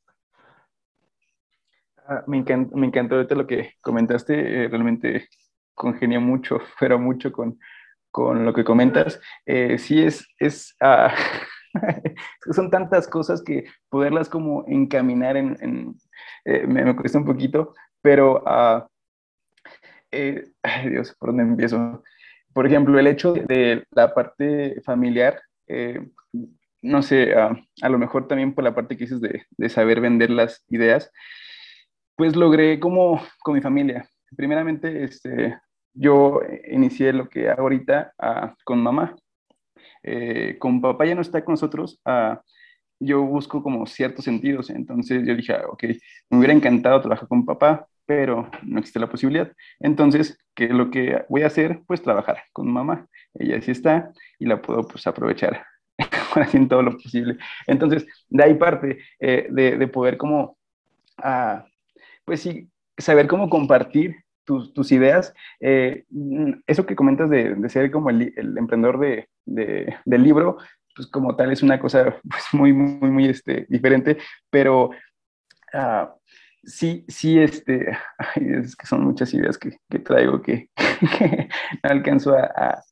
Ah, me, encantó, me ahorita lo que comentaste, eh, realmente congenia mucho, pero mucho con, con lo que comentas. Eh, sí, es, es ah, son tantas cosas que poderlas como encaminar en, eh, me, cuesta un poquito, pero, ay Dios, ¿por dónde empiezo? por ejemplo, el hecho de la parte familiar, no sé, a lo mejor también por la parte que dices de, de, saber vender las ideas, pues logré como con mi familia. Primeramente, este, yo inicié lo que hago ahorita ah, con mamá. Eh, con papá ya no está con nosotros, ah, yo busco como ciertos sentidos. Entonces yo dije, ok, me hubiera encantado trabajar con papá, pero no existe la posibilidad. Entonces, ¿qué es lo que voy a hacer? Pues trabajar con mamá. Ella sí está y la puedo pues aprovechar haciendo todo lo posible. Entonces, de ahí parte eh, de, de, poder como, pues sí, saber cómo compartir tus, ideas. Eh, eso que comentas de, ser como el, emprendedor de, de, del libro, pues como tal es una cosa pues muy, muy, muy este, diferente, pero uh, sí, sí, este, es que son muchas ideas que, traigo que, que, no alcanzo a,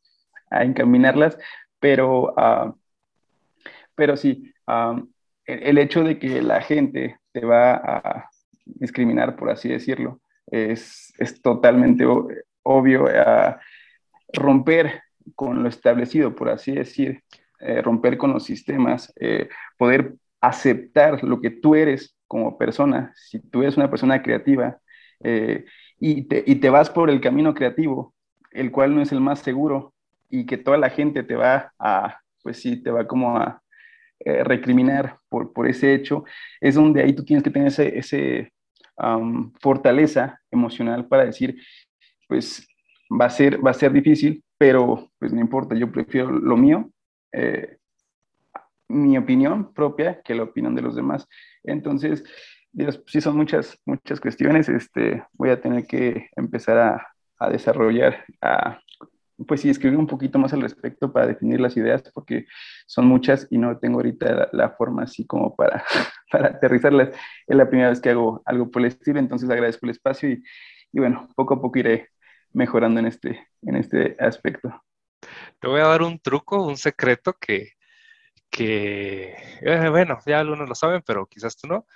a, encaminarlas, pero, uh, pero sí, el, hecho de que la gente te va a discriminar, por así decirlo, es, es totalmente obvio a romper con lo establecido, por así decir, eh, romper con los sistemas, eh, poder aceptar lo que tú eres como persona, si tú eres una persona creativa eh, y, te, y, te, vas por el camino creativo, el cual no es el más seguro y que toda la gente te va a, pues sí, te va como a recriminar por, por ese hecho, es donde ahí tú tienes que tener ese, ese fortaleza emocional para decir, pues va a, ser, va a ser difícil, pero pues no importa, yo prefiero lo mío, eh, mi opinión propia que la opinión de los demás. Entonces, Dios, sí son muchas, muchas cuestiones, este, voy a tener que empezar a, a desarrollar, a pues sí, escribir un poquito más al respecto para definir las ideas, porque son muchas y no tengo ahorita la, forma así como para, para aterrizarlas. Es la primera vez que hago algo por el estilo, entonces agradezco el espacio y, bueno, poco a poco iré mejorando en este, en este aspecto. Te voy a dar un truco, un secreto que, que eh, bueno, ya algunos lo saben, pero quizás tú no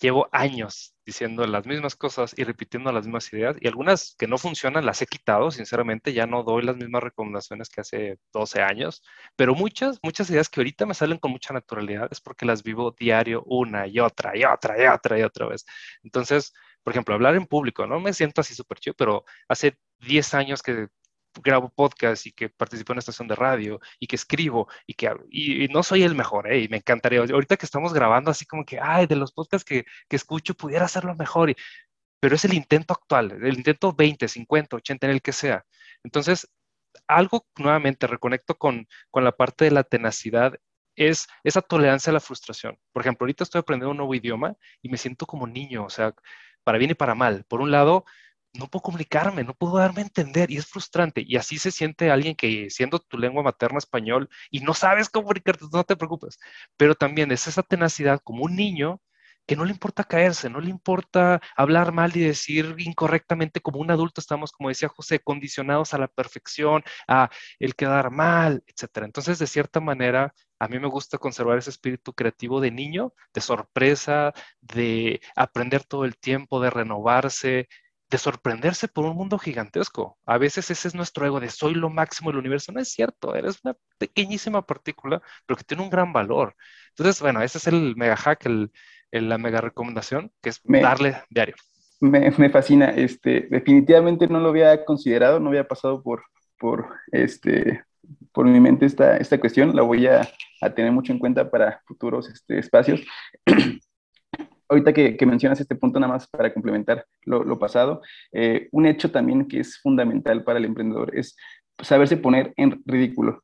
llevo años diciendo las mismas cosas y repitiendo las mismas ideas y algunas que no funcionan las he quitado, sinceramente, ya no doy las mismas recomendaciones que hace 12 años, pero muchas, muchas ideas que ahorita me salen con mucha naturalidad es porque las vivo diario una y otra y otra y otra y otra vez. Entonces, por ejemplo, hablar en público, no me siento así súper chido, pero hace 10 años que grabo podcast y que participo en una estación de radio y que escribo y que y, no soy el mejor, ¿eh? y me encantaría, ahorita que estamos grabando así como que, ay, de los podcasts que, que escucho pudiera hacerlo mejor, y, pero es el intento actual, el intento 20, 50, 80, en el que sea. Entonces, algo nuevamente reconecto con, con la parte de la tenacidad es esa tolerancia a la frustración. Por ejemplo, ahorita estoy aprendiendo un nuevo idioma y me siento como niño, o sea, para bien y para mal. Por un lado, no puedo comunicarme, no puedo darme a entender y es frustrante. Y así se siente alguien que siendo tu lengua materna español y no sabes comunicarte, no te preocupes. Pero también es esa tenacidad como un niño que no le importa caerse, no le importa hablar mal y decir incorrectamente como un adulto estamos, como decía José, condicionados a la perfección, a el quedar mal, etc. Entonces, de cierta manera, a mí me gusta conservar ese espíritu creativo de niño, de sorpresa, de aprender todo el tiempo, de renovarse, de sorprenderse por un mundo gigantesco. A veces ese es nuestro ego de soy lo máximo del universo. No es cierto, eres una pequeñísima partícula, pero que tiene un gran valor. Entonces, bueno, ese es el mega hack, el, la mega recomendación, que es darle diario. Me, me, fascina. Este, definitivamente no lo había considerado, no había pasado por, por, este, por mi mente esta, esta cuestión. La voy a, a tener mucho en cuenta para futuros este, espacios. ahorita que, mencionas este punto, nada más para complementar lo, pasado, eh, un hecho también que es fundamental para el emprendedor es saberse poner en ridículo.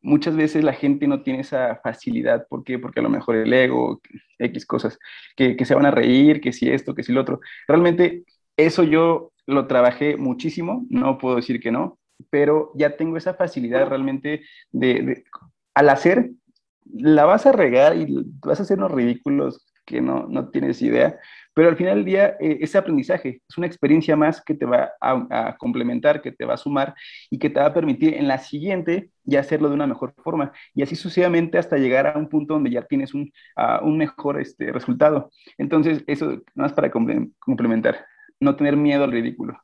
Muchas veces la gente no tiene esa facilidad, ¿por qué? Porque a lo mejor el ego, X cosas, que, se van a reír, que si esto, que si lo otro. Realmente eso yo lo trabajé muchísimo, no puedo decir que no, pero ya tengo esa facilidad realmente de, al hacer, la vas a regar y vas a hacer unos ridículos que no, no tienes idea, pero al final del día eh, ese aprendizaje es una experiencia más que te va a, complementar, que te va a sumar y que te va a permitir en la siguiente ya hacerlo de una mejor forma y así sucesivamente hasta llegar a un punto donde ya tienes un, un mejor este, resultado. Entonces, eso más para complementar, no tener miedo al ridículo.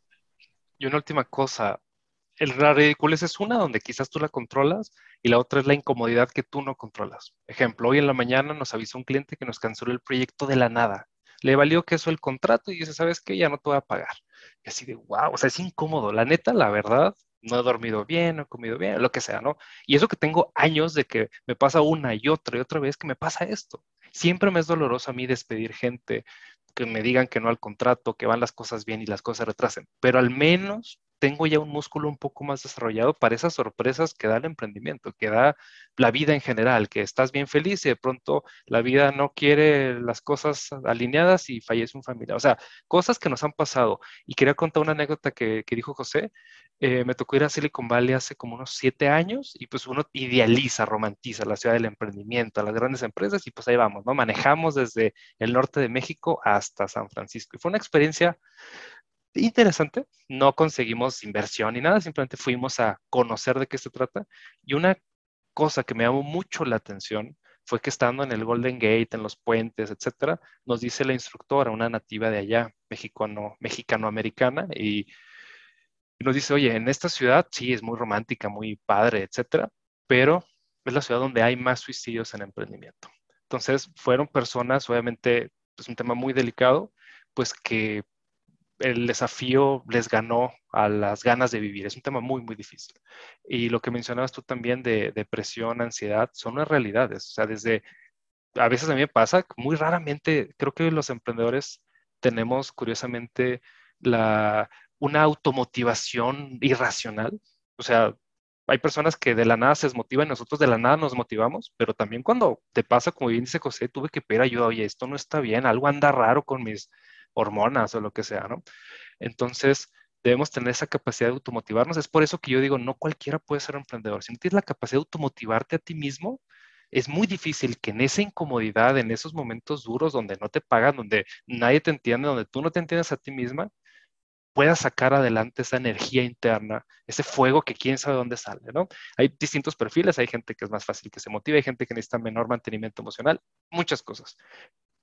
Y una última cosa, el, la ridiculez es una donde quizás tú la controlas y la otra es la incomodidad que tú no controlas. Ejemplo, hoy en la mañana nos avisó un cliente que nos canceló el proyecto de la nada. Le valió que eso el contrato y dice, ¿sabes qué? Ya no te voy a pagar. Y así de, wow, o sea, es incómodo. La neta, la verdad, no he dormido bien, no he comido bien, lo que sea, ¿no? Y eso que tengo años de que me pasa una y otra y otra vez que me pasa esto. Siempre me es doloroso a mí despedir gente, que me digan que no al contrato, que van las cosas bien y las cosas retrasen, pero al menos tengo ya un músculo un poco más desarrollado para esas sorpresas que da el emprendimiento, que da la vida en general, que estás bien feliz y de pronto la vida no quiere las cosas alineadas y fallece un familiar. O sea, cosas que nos han pasado. Y quería contar una anécdota que, dijo José. Eh, me tocó ir a Silicon Valley hace como unos siete años y pues uno idealiza, romantiza la ciudad del emprendimiento, las grandes empresas y pues ahí vamos, ¿no? Manejamos desde el norte de México hasta San Francisco. Y fue una experiencia interesante. No conseguimos inversión ni nada, simplemente fuimos a conocer de qué se trata. Y una cosa que me llamó mucho la atención fue que estando en el Golden Gate, en los puentes, etcétera, nos dice la instructora, una nativa de allá, mexicano, mexicano-americana, y, nos dice, oye, en esta ciudad sí es muy romántica, muy padre, etcétera, pero es la ciudad donde hay más suicidios en emprendimiento. Entonces, fueron personas, obviamente, es un tema muy delicado, pues que el desafío les ganó a las ganas de vivir. Es un tema muy, muy difícil. Y lo que mencionabas tú también de depresión, ansiedad, son unas realidades. O sea, desde, a veces a mí me pasa, muy raramente, creo que los emprendedores tenemos curiosamente la, una automotivación irracional. O sea, hay personas que de la nada se desmotivan nosotros de la nada nos motivamos, pero también cuando te pasa, como bien dice José, tuve que pedir ayuda, oye, esto no está bien, algo anda raro con mis hormonas o lo que sea, ¿no? Entonces, debemos tener esa capacidad de automotivarnos. Es por eso que yo digo, no cualquiera puede ser emprendedor. Si no tienes la capacidad de automotivarte a ti mismo, es muy difícil que en esa incomodidad, en esos momentos duros donde no te pagan, donde nadie te entiende, donde tú no te entiendes a ti misma, puedas sacar adelante esa energía interna, ese fuego que quién sabe dónde sale, ¿no? Hay distintos perfiles, hay gente que es más fácil que se motive, hay gente que necesita menor mantenimiento emocional, muchas cosas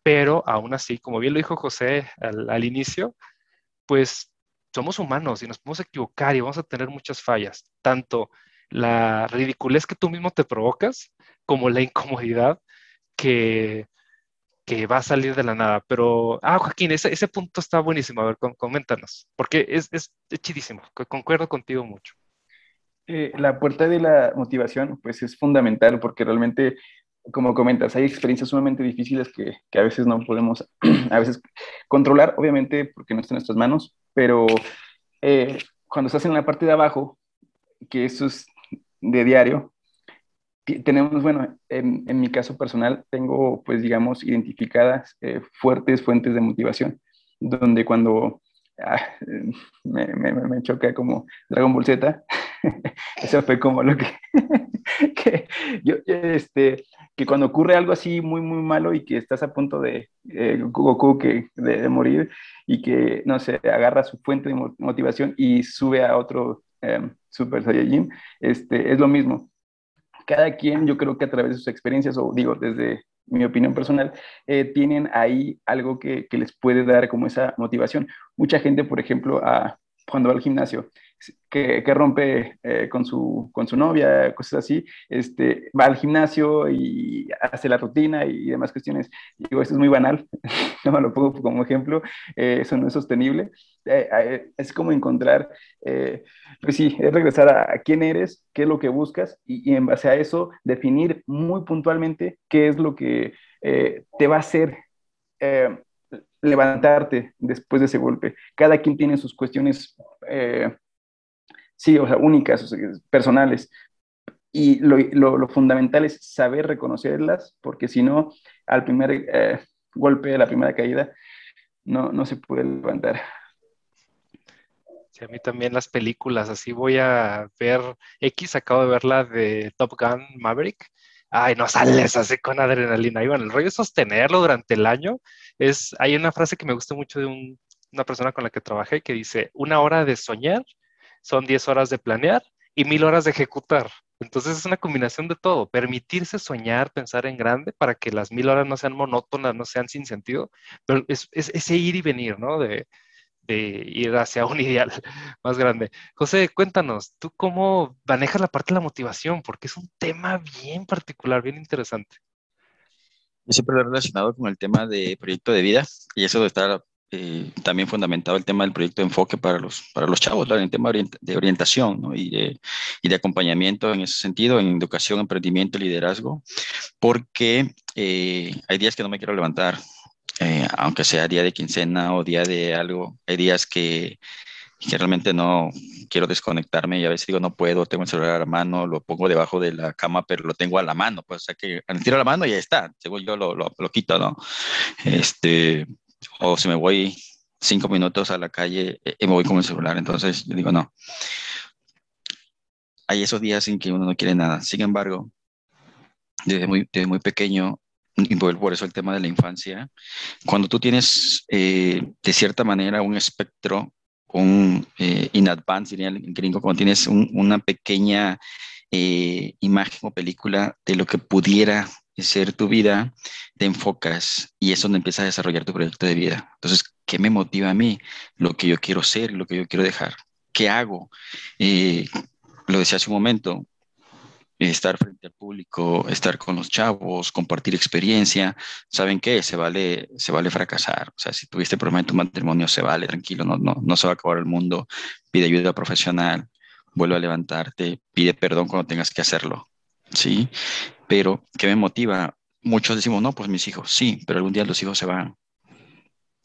pero aún así, como bien lo dijo José al, inicio, pues somos humanos y nos podemos equivocar y vamos a tener muchas fallas, tanto la ridiculez que tú mismo te provocas como la incomodidad que, que va a salir de la nada. Pero, ah, Joaquín, ese, ese punto está buenísimo. A ver, coméntanos, porque es, es, chidísimo, concuerdo contigo mucho. Eh, la puerta de la motivación, pues es fundamental porque realmente como comentas, hay experiencias sumamente difíciles que, que, a veces no podemos a veces controlar, obviamente porque no está en nuestras manos, pero eh, cuando estás en la parte de abajo, que eso es de diario, tenemos, bueno, en, en mi caso personal, tengo, pues, digamos, identificadas eh, fuertes fuentes de motivación, donde cuando ah, me, me, me, choca como Dragon Ball Z, eso fue como lo que, que yo, este, que cuando ocurre algo así muy, muy malo y que estás a punto de eh, que, de, morir y que, no sé, agarra su fuente de motivación y sube a otro em, Super Saiyajin, este, es lo mismo. Cada quien, yo creo que a través de sus experiencias, o digo, desde mi opinión personal, eh, tienen ahí algo que, que, les puede dar como esa motivación. Mucha gente, por ejemplo, a, cuando va al gimnasio, que, que rompe eh, con, su, con su novia, cosas así, este, va al gimnasio y hace la rutina y demás cuestiones. Digo, esto es muy banal, no me lo pongo como ejemplo, eh, eso no es sostenible. Eh, es como encontrar, pues sí, es regresar a, quién eres, qué es lo que buscas y, y, en base a eso definir muy puntualmente qué es lo que te va a hacer levantarte después de ese golpe. Cada quien tiene sus cuestiones sí, o sea, únicas, personales. Y lo, lo, fundamental es saber reconocerlas, porque si no, al primer eh, golpe, a la primera caída, no, no se puede levantar. Sí, a mí también las películas, así voy a ver X, acabo de ver la de Top Gun Maverick. Ay, no sales así con adrenalina. Y bueno, el rollo es sostenerlo durante el año. Es, hay una frase que me gusta mucho de un, una persona con la que trabajé que dice, una hora de soñar son 10 horas de planear y 1000 horas de ejecutar. Entonces es una combinación de todo, permitirse soñar, pensar en grande para que las mil horas no sean monótonas, no sean sin sentido, pero es, ese ir y venir, ¿no? De, ir hacia un ideal más grande. José, cuéntanos, ¿tú cómo manejas la parte de la motivación? Porque es un tema bien particular, bien interesante. Yo siempre lo he relacionado con el tema de proyecto de vida y eso de estar eh, también fundamentado el tema del proyecto de enfoque para los, para los chavos, en el tema de orientación y, de, y, de, acompañamiento en ese sentido, en educación, emprendimiento, liderazgo, porque eh, hay días que no me quiero levantar, eh, aunque sea día de quincena o día de algo, hay días que, que realmente no quiero desconectarme y a veces digo no puedo, tengo el celular a la mano, lo pongo debajo de la cama, pero lo tengo a la mano, pues o sea que tiro la mano y ya está, según yo lo, lo, lo, quito, ¿no? Este, o si me voy cinco minutos a la calle eh, y me voy con el celular, entonces digo no. Hay esos días en que uno no quiere nada, sin embargo, desde muy, desde muy pequeño y por eso el tema de la infancia, cuando tú tienes eh, de cierta manera un espectro un eh, in advance, diría el gringo, cuando tienes una pequeña eh, imagen o película de lo que pudiera ser tu vida, te enfocas y es donde empiezas a desarrollar tu proyecto de vida. Entonces, ¿qué me motiva a mí? Lo que yo quiero ser, lo que yo quiero dejar. ¿Qué hago? Eh, lo decía hace un momento, estar frente al público, estar con los chavos, compartir experiencia, ¿saben qué? Se vale, se vale fracasar. O sea, si tuviste problema en tu matrimonio, se vale, tranquilo, no, no, no se va a acabar el mundo. Pide ayuda profesional, vuelve a levantarte, pide perdón cuando tengas que hacerlo, ¿sí? Pero, ¿qué me motiva? Muchos decimos, no, pues mis hijos, sí, pero algún día los hijos se van,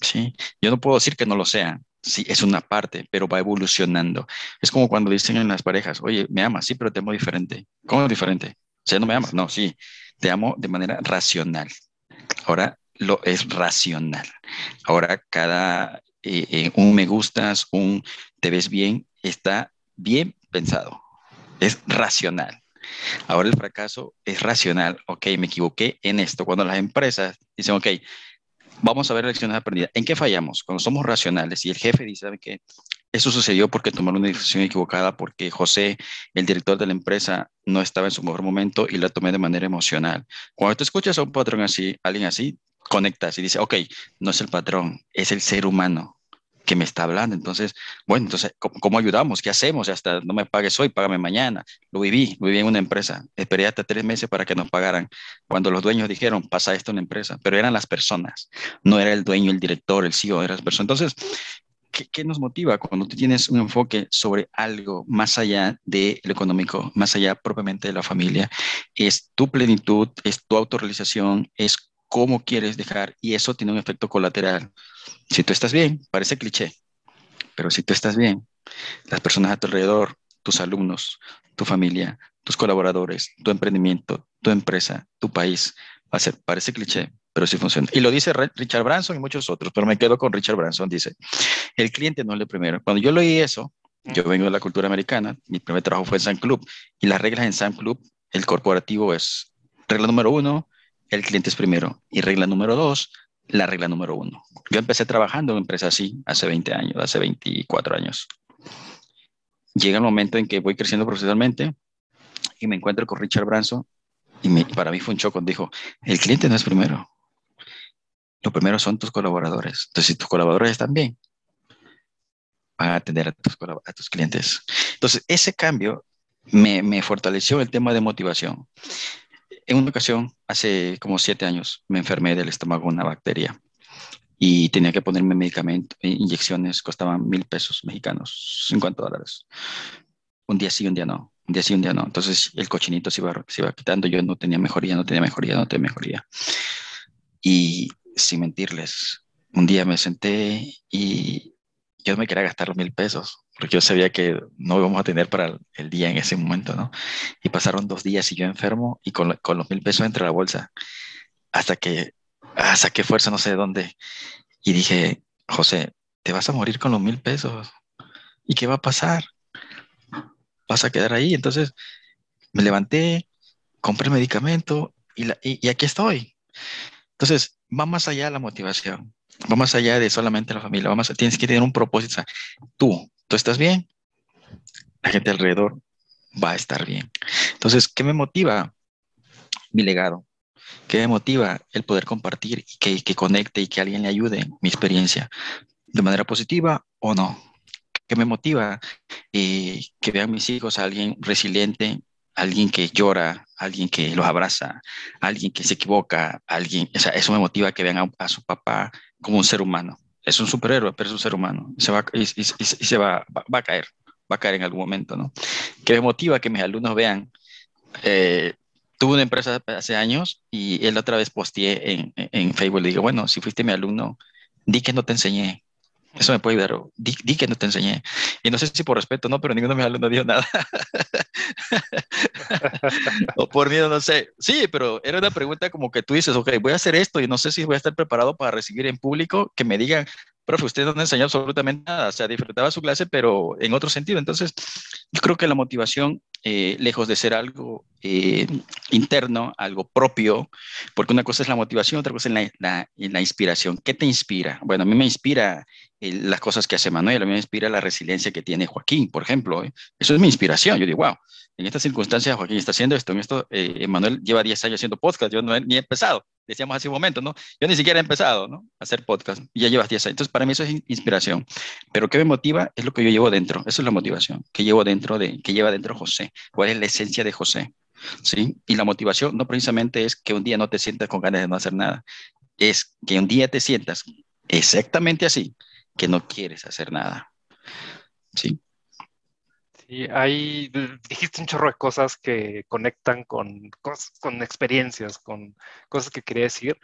¿sí? Yo no puedo decir que no lo sean, sí, es una parte, pero va evolucionando. Es como cuando dicen en las parejas, oye, me amas, sí, pero te amo diferente. ¿Cómo diferente? O sea, no me amas, no, sí, te amo de manera racional. Ahora lo es racional. Ahora cada eh, eh, un me gustas, un te ves bien, está bien pensado. Es racional. Ahora el fracaso es racional. Ok, me equivoqué en esto. Cuando las empresas dicen, ok, vamos a ver lecciones aprendidas. ¿En qué fallamos? Cuando somos racionales y el jefe dice que eso sucedió porque tomaron una decisión equivocada, porque José, el director de la empresa, no estaba en su mejor momento y la tomé de manera emocional. Cuando tú escuchas a un patrón así, alguien así, conectas y dice, ok, no es el patrón, es el ser humano que me está hablando. Entonces, bueno, entonces, ¿cómo, ayudamos? ¿Qué hacemos? Hasta no me pagues hoy, págame mañana. Lo viví, viví en una empresa. Esperé hasta tres meses para que nos pagaran. Cuando los dueños dijeron, pasa esto en la empresa, pero eran las personas, no era el dueño, el director, el CEO, eran las personas. Entonces, ¿qué, ¿qué, nos motiva cuando tú tienes un enfoque sobre algo más allá de lo económico, más allá propiamente de la familia? Es tu plenitud, es tu autorrealización, es cómo quieres dejar y eso tiene un efecto colateral. Si tú estás bien, parece cliché, pero si tú estás bien, las personas a tu alrededor, tus alumnos, tu familia, tus colaboradores, tu emprendimiento, tu empresa, tu país, va a ser, parece cliché, pero sí funciona. Y lo dice Richard Branson y muchos otros, pero me quedo con Richard Branson, dice, el cliente no es el primero. Cuando yo leí eso, yo vengo de la cultura americana, mi primer trabajo fue en Sam Club, y las reglas en Sam Club, el corporativo es, regla número uno, el cliente es primero. Y regla número dos, la regla número uno. Yo empecé trabajando en empresas así hace 20 años, hace 24 años. Llega el momento en que voy creciendo profesionalmente y me encuentro con Richard Branson y para mí fue un choque. Dijo, el cliente no es primero. Lo primero son tus colaboradores. Entonces, si tus colaboradores están bien, van a atender a tus, clientes. Entonces, ese cambio me fortaleció el tema de motivación. En una ocasión, hace como siete años, me enfermé del estómago una bacteria y tenía que ponerme medicamento, inyecciones, costaban mil pesos mexicanos, 50 dólares. Un día sí, un día no, un día sí, un día no. Entonces el cochinito se iba, se iba quitando, yo no tenía mejoría, no tenía mejoría, no tenía mejoría. Y sin mentirles, un día me senté y yo me quería gastar los mil pesos porque yo sabía que no íbamos a tener para el día en ese momento, ¿no? Y pasaron dos días y yo enfermo y con, los mil pesos entre la bolsa, hasta que ah, saqué fuerza no sé de dónde y dije, José, te vas a morir con los mil pesos. ¿Y qué va a pasar? Vas a quedar ahí. Entonces me levanté, compré el medicamento y aquí estoy. Entonces, va más allá de la motivación, va más allá de solamente la familia, va más, tienes que tener un propósito. Tú, tú estás bien, la gente alrededor va a estar bien. Entonces, ¿qué me motiva? Mi legado. ¿Qué me motiva? El poder compartir y que, que conecte y que alguien le ayude mi experiencia. de manera positiva o no. ¿Qué me motiva? Eh, que vean mis hijos a alguien resiliente, alguien que llora, alguien que los abraza, alguien que se equivoca, alguien, o sea, eso me motiva que vean a, su papá como un ser humano. Es un superhéroe, pero es un ser humano. Se va, y, se va, va, a caer, va a caer en algún momento, ¿no? Que me motiva que mis alumnos vean. Eh, tuve una empresa hace años y él otra vez posteé en, en Facebook. Le digo, bueno, si fuiste mi alumno, di que no te enseñé, eso me puede ayudar. Di, di, que no te enseñé. Y no sé si por respeto, no, pero ninguno de mis alumnos dijo nada. o por miedo, no sé. Sí, pero era una pregunta como que tú dices, ok, voy a hacer esto y no sé si voy a estar preparado para recibir en público que me digan, profe, usted no enseñó absolutamente nada. O sea, disfrutaba su clase, pero en otro sentido. Entonces, yo creo que la motivación eh, lejos de ser algo eh, interno, algo propio, porque una cosa es la motivación, otra cosa es la, inspiración. ¿Qué te inspira? Bueno, a mí me inspira eh, las cosas que hace Manuel, a mí me inspira la resiliencia que tiene Joaquín, por ejemplo. Eso es mi inspiración. Yo digo, wow, en estas circunstancias Joaquín está haciendo esto, en esto Manuel lleva 10 años haciendo podcast, yo no he, ni empezado decíamos hace un momento, ¿no? Yo ni siquiera he empezado, ¿no? A hacer podcast ya llevas 10 años. Entonces, para mí eso es inspiración. Pero ¿qué me motiva? Es lo que yo llevo dentro. Eso es la motivación que llevo dentro de, que lleva dentro José. ¿Cuál es la esencia de José? ¿Sí? Y la motivación no precisamente es que un día no te sientas con ganas de no hacer nada. Es que un día te sientas exactamente así, que no quieres hacer nada. ¿Sí? Y ahí dijiste un chorro de cosas que conectan con, con experiencias, con cosas que quería decir.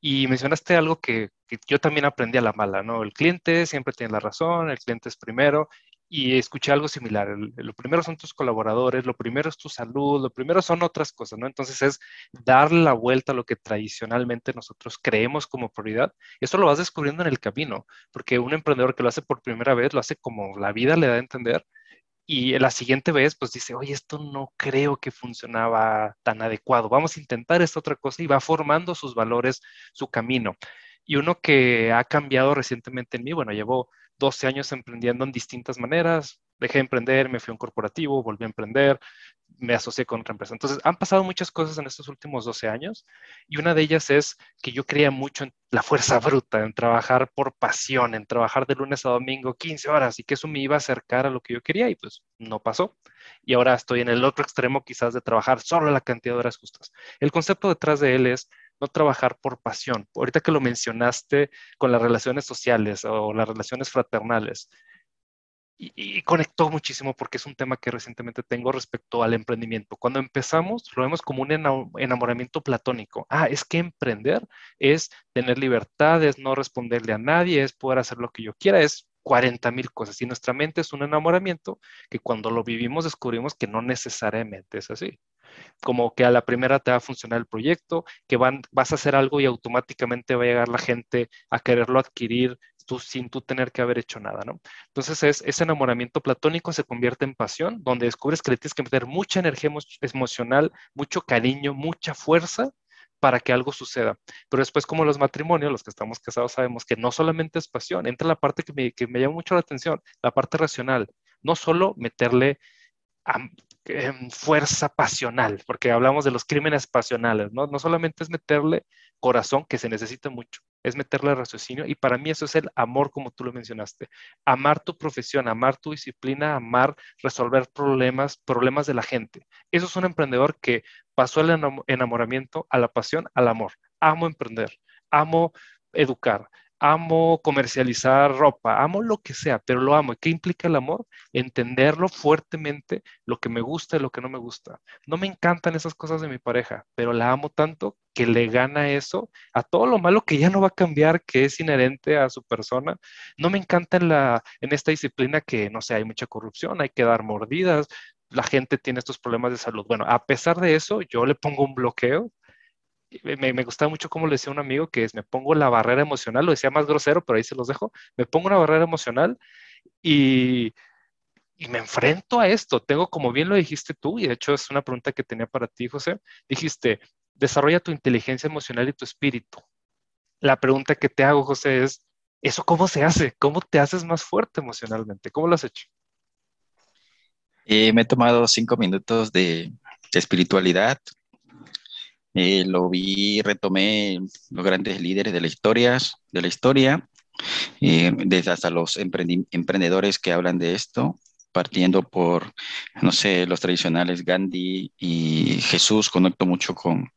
Y mencionaste algo que, yo también aprendí a la mala, ¿no? El cliente siempre tiene la razón, el cliente es primero. Y escuché algo similar. lo primero son tus colaboradores, lo primero es tu salud, lo primero son otras cosas, ¿no? Entonces es darle la vuelta a lo que tradicionalmente nosotros creemos como prioridad. Eso lo vas descubriendo en el camino, porque un emprendedor que lo hace por primera vez, lo hace como la vida le da a entender y la siguiente vez, pues dice, oye, esto no creo que funcionaba tan adecuado, vamos a intentar esta otra cosa y va formando sus valores, su camino. Y uno que ha cambiado recientemente en mí, bueno, llevo 12 años emprendiendo en distintas maneras, dejé de emprender, me fui a un corporativo, volví a emprender, me asocié con otra empresa. Entonces, han pasado muchas cosas en estos últimos 12 años y una de ellas es que yo creía mucho en la fuerza bruta, en trabajar por pasión, en trabajar de lunes a domingo 15 horas y que eso me iba a acercar a lo que yo quería y pues no pasó. Y ahora estoy en el otro extremo quizás de trabajar solo la cantidad de horas justas. El concepto detrás de él es no trabajar por pasión. Ahorita que lo mencionaste con las relaciones sociales o las relaciones fraternales, y, conectó muchísimo porque es un tema que recientemente tengo respecto al emprendimiento. Cuando empezamos, lo vemos como un enamoramiento platónico. Ah, es que emprender es tener libertad, es no responderle a nadie, es poder hacer lo que yo quiera, es 40 mil cosas. Y nuestra mente es un enamoramiento que cuando lo vivimos descubrimos que no necesariamente es así. Como que a la primera te va a funcionar el proyecto, que vas a hacer algo y automáticamente va a llegar la gente a quererlo adquirir tú, sin tú tener que haber hecho nada, ¿no? Entonces es, ese enamoramiento platónico se convierte en pasión, donde descubres que le tienes que meter mucha energía emocional, mucho cariño, mucha fuerza para que algo suceda. Pero después, como los matrimonios, los que estamos casados sabemos que no solamente es pasión, entra la parte que me, que me llama mucho la atención, la parte racional, no solo meterle em, fuerza pasional, porque hablamos de los crímenes pasionales, ¿no? No solamente es meterle corazón, que se necesita mucho, es meterle raciocinio y para mí eso es el amor como tú lo mencionaste. Amar tu profesión, amar tu disciplina, amar resolver problemas, problemas de la gente. Eso es un emprendedor que pasó el enamoramiento a la pasión, al amor. Amo emprender, amo educar, amo comercializar ropa, amo lo que sea, pero lo amo. ¿Qué implica el amor? Entenderlo fuertemente, lo que me gusta y lo que no me gusta. No me encantan esas cosas de mi pareja, pero la amo tanto que le gana eso a todo lo malo que ya no va a cambiar, que es inherente a su persona. No me encanta en, la, en esta disciplina que, no sé, hay mucha corrupción, hay que dar mordidas, la gente tiene estos problemas de salud. Bueno, a pesar de eso, yo le pongo un bloqueo me, me, gustaba mucho como le decía un amigo que es, me pongo la barrera emocional, lo decía más grosero, pero ahí se los dejo, me pongo una barrera emocional y, y me enfrento a esto. Tengo, como bien lo dijiste tú, y de hecho es una pregunta que tenía para ti, José, dijiste, desarrolla tu inteligencia emocional y tu espíritu. La pregunta que te hago, José, es, ¿eso cómo se hace? ¿Cómo te haces más fuerte emocionalmente? ¿Cómo lo has hecho? Eh, me he tomado cinco minutos de, de espiritualidad, eh, lo vi, retomé los grandes líderes de la historia, de la historia desde hasta los emprendedores que hablan de esto, partiendo por, no sé, los tradicionales Gandhi y Jesús, conecto mucho con,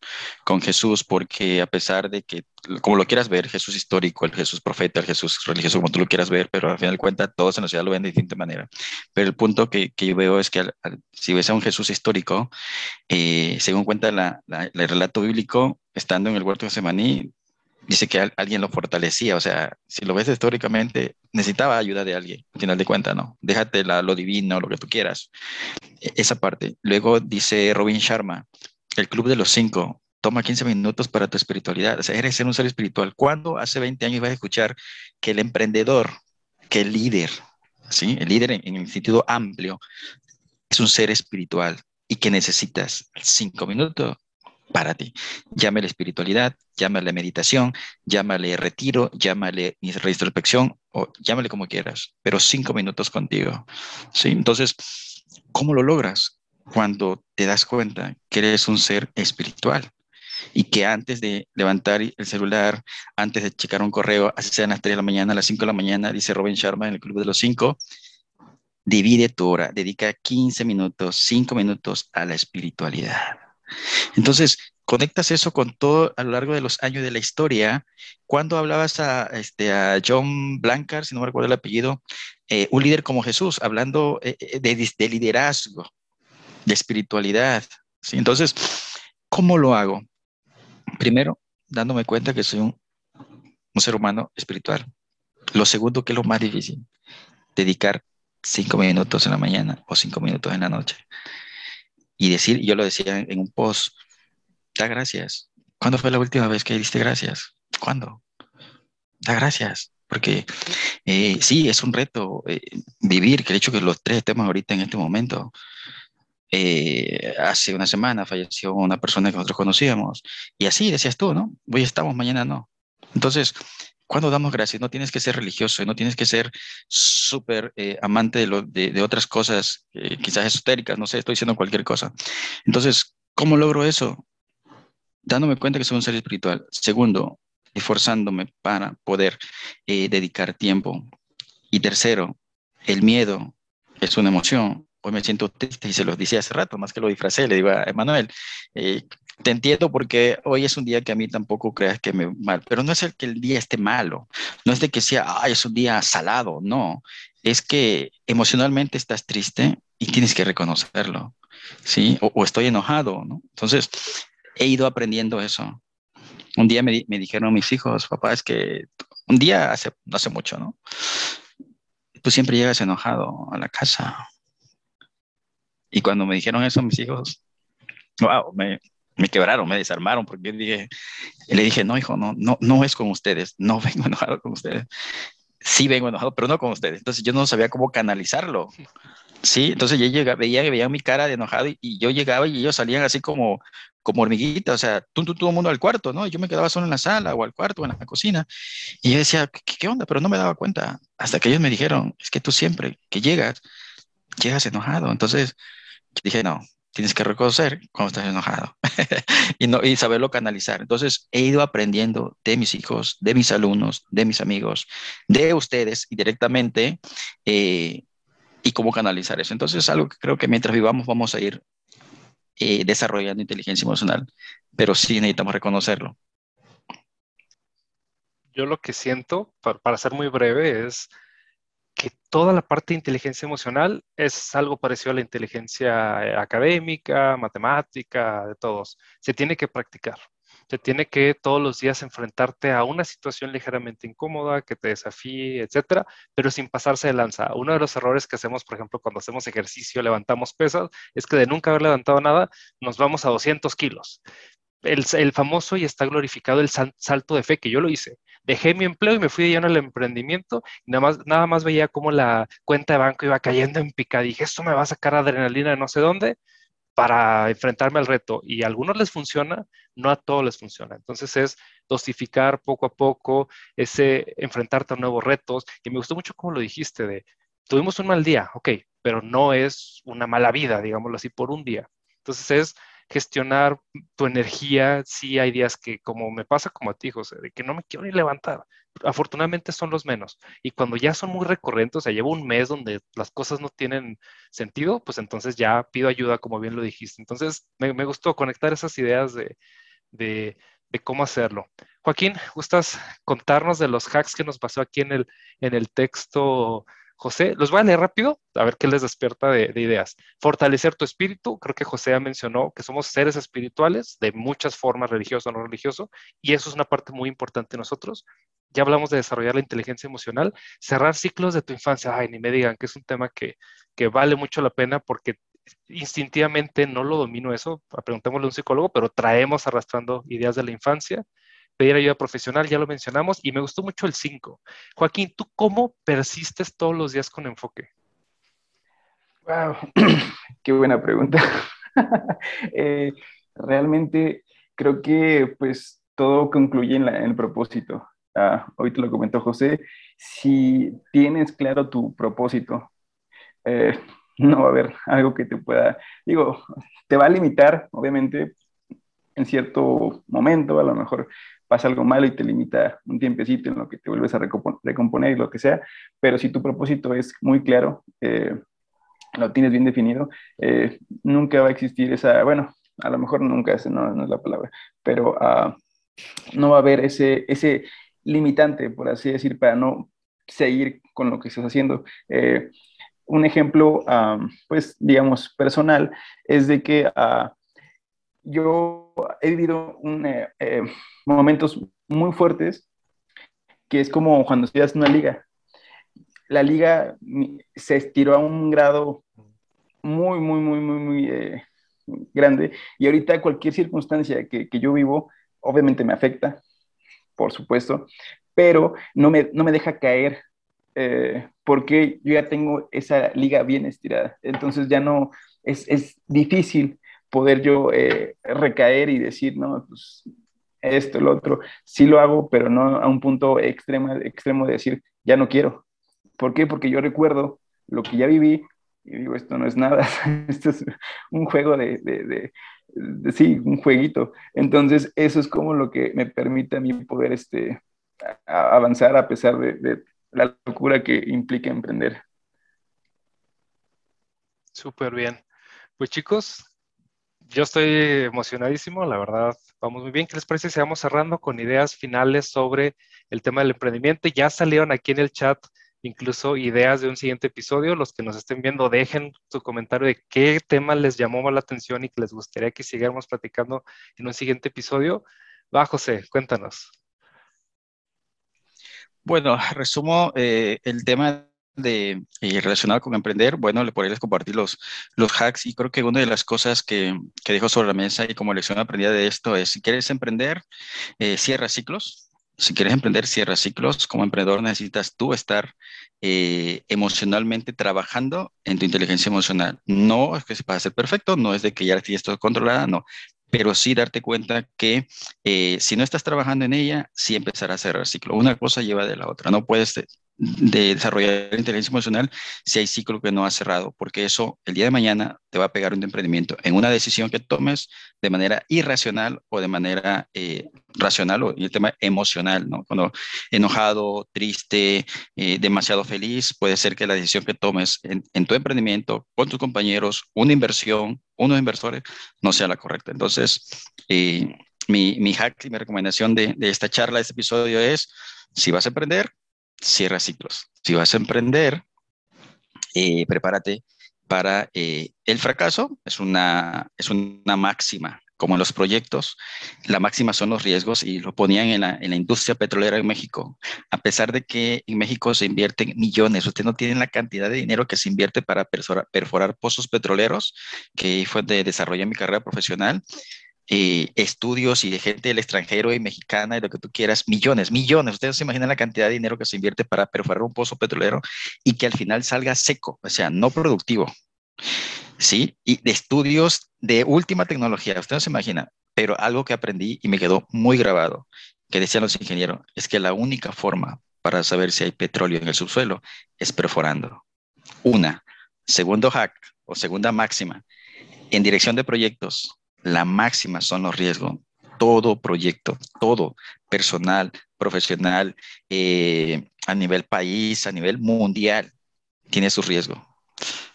con Jesús porque a pesar de que, como lo quieras ver, Jesús histórico, el Jesús profeta, el Jesús religioso, como tú lo quieras ver, pero al final de cuentas todos en la ciudad lo ven de distinta manera. Pero el punto que, que yo veo es que si ves a un Jesús histórico, eh, según cuenta la, el relato bíblico, estando en el huerto de Semaní, dice que alguien lo fortalecía, o sea, si lo ves históricamente, necesitaba ayuda de alguien, al final de cuentas, ¿no? Déjate la, lo divino, lo que tú quieras. E, esa parte. Luego dice Robin Sharma, el club de los cinco, toma 15 minutos para tu espiritualidad, o sea, eres un ser espiritual. ¿Cuándo hace 20 años ibas a escuchar que el emprendedor, que el líder, ¿sí? El líder en, en el sentido amplio, es un ser espiritual y que necesitas cinco minutos para ti. Llámale espiritualidad, llámale meditación, llámale retiro, llámale introspección o llámale como quieras, pero cinco minutos contigo. ¿sí? Entonces, ¿cómo lo logras? Cuando te das cuenta que eres un ser espiritual y que antes de levantar el celular, antes de checar un correo, así sean las 3 de la mañana, a las 5 de la mañana, dice Robin Sharma en el Club de los 5, divide tu hora, dedica 15 minutos, 5 minutos a la espiritualidad. Entonces, conectas eso con todo a lo largo de los años de la historia. Cuando hablabas a, este, John Blancard, si no me recuerdo el apellido, eh, un líder como Jesús, hablando eh, eh, de, liderazgo, de espiritualidad. ¿sí? Entonces, ¿cómo lo hago? Primero, dándome cuenta que soy un, un ser humano espiritual. Lo segundo, que es lo más difícil, dedicar cinco minutos en la mañana o cinco minutos en la noche y decir, yo lo decía en, un post, da gracias. ¿Cuándo fue la última vez que diste gracias? ¿Cuándo? Da gracias, porque eh, sí, es un reto eh, vivir, que de hecho que los tres temas ahorita en este momento. Eh, hace una semana falleció una persona que nosotros conocíamos y así decías tú, ¿no? Hoy estamos, mañana no. Entonces, cuando damos gracias, no tienes que ser religioso, no tienes que ser súper eh, amante de, otras cosas, eh, quizás esotéricas, no sé, estoy diciendo cualquier cosa. Entonces, ¿cómo logro eso? Dándome cuenta que soy un ser espiritual. Segundo, esforzándome para poder eh, dedicar tiempo. Y tercero, el miedo es una emoción. Hoy me siento triste y se los decía hace rato, más que lo disfracé, le digo a Emanuel, te entiendo porque hoy es un día que a mí tampoco creas que me mal, pero no es el que el día esté malo, no es de que sea, ay, es un día salado, no, es que emocionalmente estás triste y tienes que reconocerlo, ¿sí? O, estoy enojado, ¿no? Entonces, he ido aprendiendo eso. Un día me, me dijeron mis hijos, papá, es que un día hace, no hace mucho, ¿no? Tú siempre llegas enojado a la casa. Y cuando me dijeron eso mis hijos, wow, me, me quebraron, me desarmaron, porque dije, le dije, no, hijo, no, no, no es con ustedes, no vengo enojado con ustedes. Sí vengo enojado, pero no con ustedes. Entonces yo no sabía cómo canalizarlo. Sí, entonces yo llegaba, veía, veía mi cara de enojado y, yo llegaba y ellos salían así como, como hormiguitas, o sea, tú, tú, todo el mundo al cuarto, ¿no? Yo me quedaba solo en la sala o al cuarto o en la cocina. Y yo decía, ¿qué, ¿qué, onda? Pero no me daba cuenta. Hasta que ellos me dijeron, es que tú siempre que llegas, llegas enojado. Entonces dije, no, tienes que reconocer cuando estás enojado y, saberlo canalizar. Entonces, he ido aprendiendo de mis hijos, de mis alumnos, de mis amigos, de ustedes y directamente eh, y cómo canalizar eso. Entonces, es algo que creo que mientras vivamos vamos a ir eh, desarrollando inteligencia emocional, pero sí necesitamos reconocerlo. Yo lo que siento, para ser muy breve, es que toda la parte de inteligencia emocional es algo parecido a la inteligencia eh, académica, matemática, de todos. Se tiene que practicar. Se tiene que todos los días enfrentarte a una situación ligeramente incómoda, que te desafíe, etcétera, pero sin pasarse de lanza. Uno de los errores que hacemos, por ejemplo, cuando hacemos ejercicio, levantamos pesas, es que de nunca haber levantado nada, nos vamos a 200 kilos. El, famoso y está glorificado el salto de fe, que yo lo hice dejé mi empleo y me fui de lleno al emprendimiento nada más, nada más veía cómo la cuenta de banco iba cayendo en pica. Dije, esto me va a sacar adrenalina de no sé dónde para enfrentarme al reto. Y a algunos les funciona, no a todos les funciona. Entonces es dosificar poco a poco, ese enfrentarte a nuevos retos. Y me gustó mucho como lo dijiste de, tuvimos un mal día, ok, pero no es una mala vida, digámoslo así, por un día. Entonces es gestionar tu energía. Sí hay días que, como me pasa como a ti, José, de que no me quiero ni levantar. Afortunadamente son los menos. Y cuando ya son muy recurrentes, o sea, llevo un mes donde las cosas no tienen sentido, pues entonces ya pido ayuda, como bien lo dijiste. Entonces, me, gustó conectar esas ideas de, de, de, cómo hacerlo. Joaquín, ¿gustas contarnos de los hacks que nos pasó aquí en el, en el texto José, los voy a leer rápido, a ver qué les despierta de, ideas. Fortalecer tu espíritu, creo que José ya mencionó que somos seres espirituales de muchas formas, religioso o no religioso, y eso es una parte muy importante de nosotros. Ya hablamos de desarrollar la inteligencia emocional, cerrar ciclos de tu infancia, ay, ni me digan que es un tema que, que vale mucho la pena porque instintivamente no lo domino eso, preguntémosle a un psicólogo, pero traemos arrastrando ideas de la infancia pedir ayuda profesional, ya lo mencionamos, y me gustó mucho el 5. Joaquín, ¿tú cómo persistes todos los días con enfoque? Wow, qué buena pregunta. Eh, realmente creo que pues todo concluye en, el propósito. Ah, hoy te lo comentó José, si tienes claro tu propósito, eh, no va a haber algo que te pueda, digo, te va a limitar, obviamente, en cierto momento, a lo mejor pasa algo malo y te limita un tiempecito en lo que te vuelves a recomponer y lo que sea, pero si tu propósito es muy claro, eh, lo tienes bien definido, eh, nunca va a existir esa, bueno, a lo mejor nunca, esa no, es la palabra, pero uh, no va a haber ese, ese limitante, por así decir, para no seguir con lo que estás haciendo. Eh, un ejemplo, pues, digamos, personal, es de que uh, yo he vivido eh, eh, momentos muy fuertes, que es como cuando estudias una liga. La liga se estiró a un grado muy, muy, muy, muy, muy eh, grande. Y ahorita cualquier circunstancia que, yo vivo, obviamente me afecta, por supuesto, pero no me, no me deja caer porque yo ya tengo esa liga bien estirada. Entonces ya no, es, es difícil poder yo eh, recaer y decir, no, pues esto, lo otro, sí lo hago, pero no a un punto extremo, extremo de decir, ya no quiero. ¿Por qué? Porque yo recuerdo lo que ya viví y digo, esto no es nada, esto es un juego de, de, sí, un jueguito. Entonces, eso es como lo que me permite a mí poder este, avanzar a pesar de la locura que implica emprender. Súper bien. Pues chicos, yo estoy emocionadísimo, la verdad, vamos muy bien. ¿Qué les parece si vamos cerrando con ideas finales sobre el tema del emprendimiento? Ya salieron aquí en el chat incluso ideas de un siguiente episodio. Los que nos estén viendo, dejen su comentario de qué tema les llamó la atención y que les gustaría que siguiéramos platicando en un siguiente episodio. Va, José, cuéntanos. Bueno, resumo eh, el tema de, eh, relacionado con emprender, bueno, le podría compartir los, los hacks y creo que una de las cosas que, que sobre la mesa y como lección aprendida de esto es, si quieres emprender, eh, cierra ciclos. Si quieres emprender, cierra ciclos. Como emprendedor necesitas tú estar eh, emocionalmente trabajando en tu inteligencia emocional. No es que se ser perfecto, no es de que ya tienes todo controlada, no pero sí darte cuenta que si no estás trabajando en ella, sí empezará a cerrar ciclo. Una cosa lleva de la otra. No puedes de desarrollar inteligencia emocional si hay ciclo que no ha cerrado, porque eso el día de mañana te va a pegar un emprendimiento en una decisión que tomes de manera irracional o de manera eh, racional o el tema emocional, ¿no? Cuando enojado, triste, eh, demasiado feliz, puede ser que la decisión que tomes en, tu emprendimiento, con tus compañeros, una inversión, unos inversores, no sea la correcta. Entonces, eh, mi, mi hack y mi recomendación de, de esta charla, de este episodio es, si vas a emprender, cierra ciclos. Si vas a emprender, eh, prepárate para eh, el fracaso. Es una, es una máxima. Como en los proyectos, la máxima son los riesgos y lo ponían en la, en la industria petrolera en México. A pesar de que en México se invierten millones, usted no tiene la cantidad de dinero que se invierte para perforar, pozos petroleros, que fue de desarrollo en mi carrera profesional. Eh, estudios y de gente del extranjero y mexicana y lo que tú quieras, millones, millones. Ustedes se imaginan la cantidad de dinero que se invierte para perforar un pozo petrolero y que al final salga seco, o sea, no productivo. ¿Sí? Y de estudios de última tecnología, ustedes se imaginan, pero algo que aprendí y me quedó muy grabado, que decían los ingenieros, es que la única forma para saber si hay petróleo en el subsuelo es perforando. Una. Segundo hack o segunda máxima, en dirección de proyectos, la máxima son los riesgos. Todo proyecto, todo personal, profesional, eh, a nivel país, a nivel mundial, tiene su riesgo.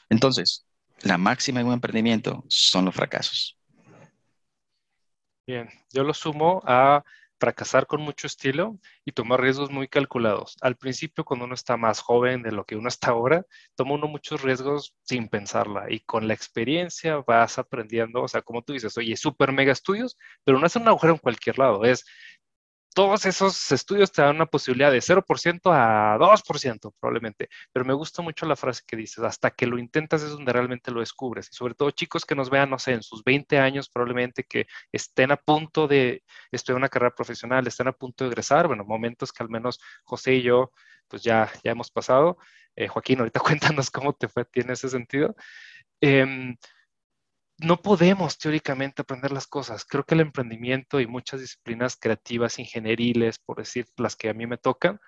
Entonces, la máxima en un emprendimiento son los fracasos. Bien, yo lo sumo a fracasar con mucho estilo y tomar riesgos muy calculados. Al principio, cuando uno está más joven de lo que uno está ahora, toma uno muchos riesgos sin pensarla y con la experiencia vas aprendiendo, o sea, como tú dices, oye, super mega estudios, pero no es un agujero en cualquier lado, es todos esos estudios te dan una posibilidad de 0% a 2% probablemente, pero me gusta mucho la frase que dices, hasta que lo intentas es donde realmente lo descubres. Y sobre todo chicos que nos vean, no sé, en sus 20 años probablemente que estén a punto de estudiar una carrera profesional, estén a punto de egresar, bueno, momentos que al menos José y yo pues ya, ya hemos pasado. Eh, Joaquín, ahorita cuéntanos cómo te fue, tiene ese sentido. Em, no podemos teóricamente aprender las cosas. Creo que el emprendimiento y muchas disciplinas creativas, ingenieriles, por decir las que a mí me tocan,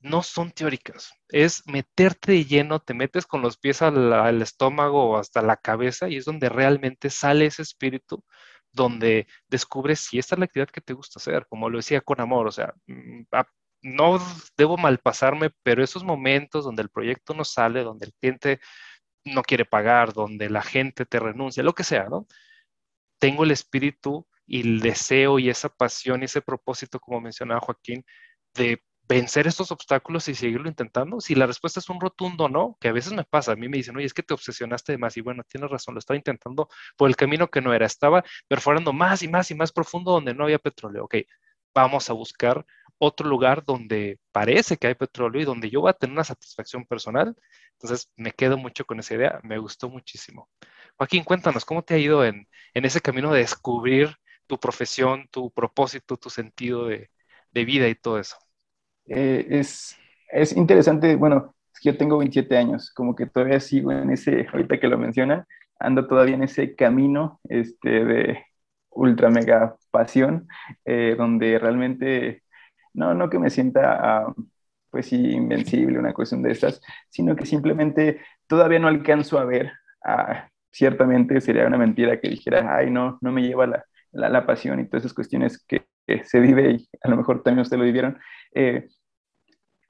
no son teóricas. Es meterte de lleno, te metes con los pies al, estómago o hasta la cabeza y es donde realmente sale ese espíritu, donde descubres si esta es la actividad que te gusta hacer, como lo decía con amor, o sea, mm, no debo malpasarme, pero esos momentos donde el proyecto no sale, donde el cliente no quiere pagar, donde la gente te renuncia, lo que sea, ¿no? Tengo el espíritu y el deseo y esa pasión y ese propósito, como mencionaba Joaquín, de vencer estos obstáculos y seguirlo intentando? Si la respuesta es un rotundo no, que a veces me pasa, a mí me dicen, oye, es que te obsesionaste de más y bueno, tienes razón, lo estaba intentando por el camino que no era, estaba perforando más y más y más profundo donde no había petróleo. Ok, vamos a buscar otro lugar donde parece que hay petróleo y donde yo voy a tener una satisfacción personal. Entonces, me quedo mucho con esa idea, me gustó muchísimo. Joaquín, cuéntanos, ¿cómo te ha ido en, ese camino de descubrir tu profesión, tu propósito, tu sentido de, vida y todo eso? Eh, es, es interesante, bueno, yo tengo 27 años, como que todavía sigo en ese, ahorita que lo menciona, ando todavía en ese camino este, de ultra mega pasión, eh, donde realmente no, no que me sienta, ah, pues invencible, una cuestión de estas, sino que simplemente todavía no alcanzo a ver, ah, ciertamente sería una mentira que dijera, ay, no, no me lleva la, la, pasión y todas esas cuestiones que, se vive y a lo mejor también ustedes lo vivieron. Eh,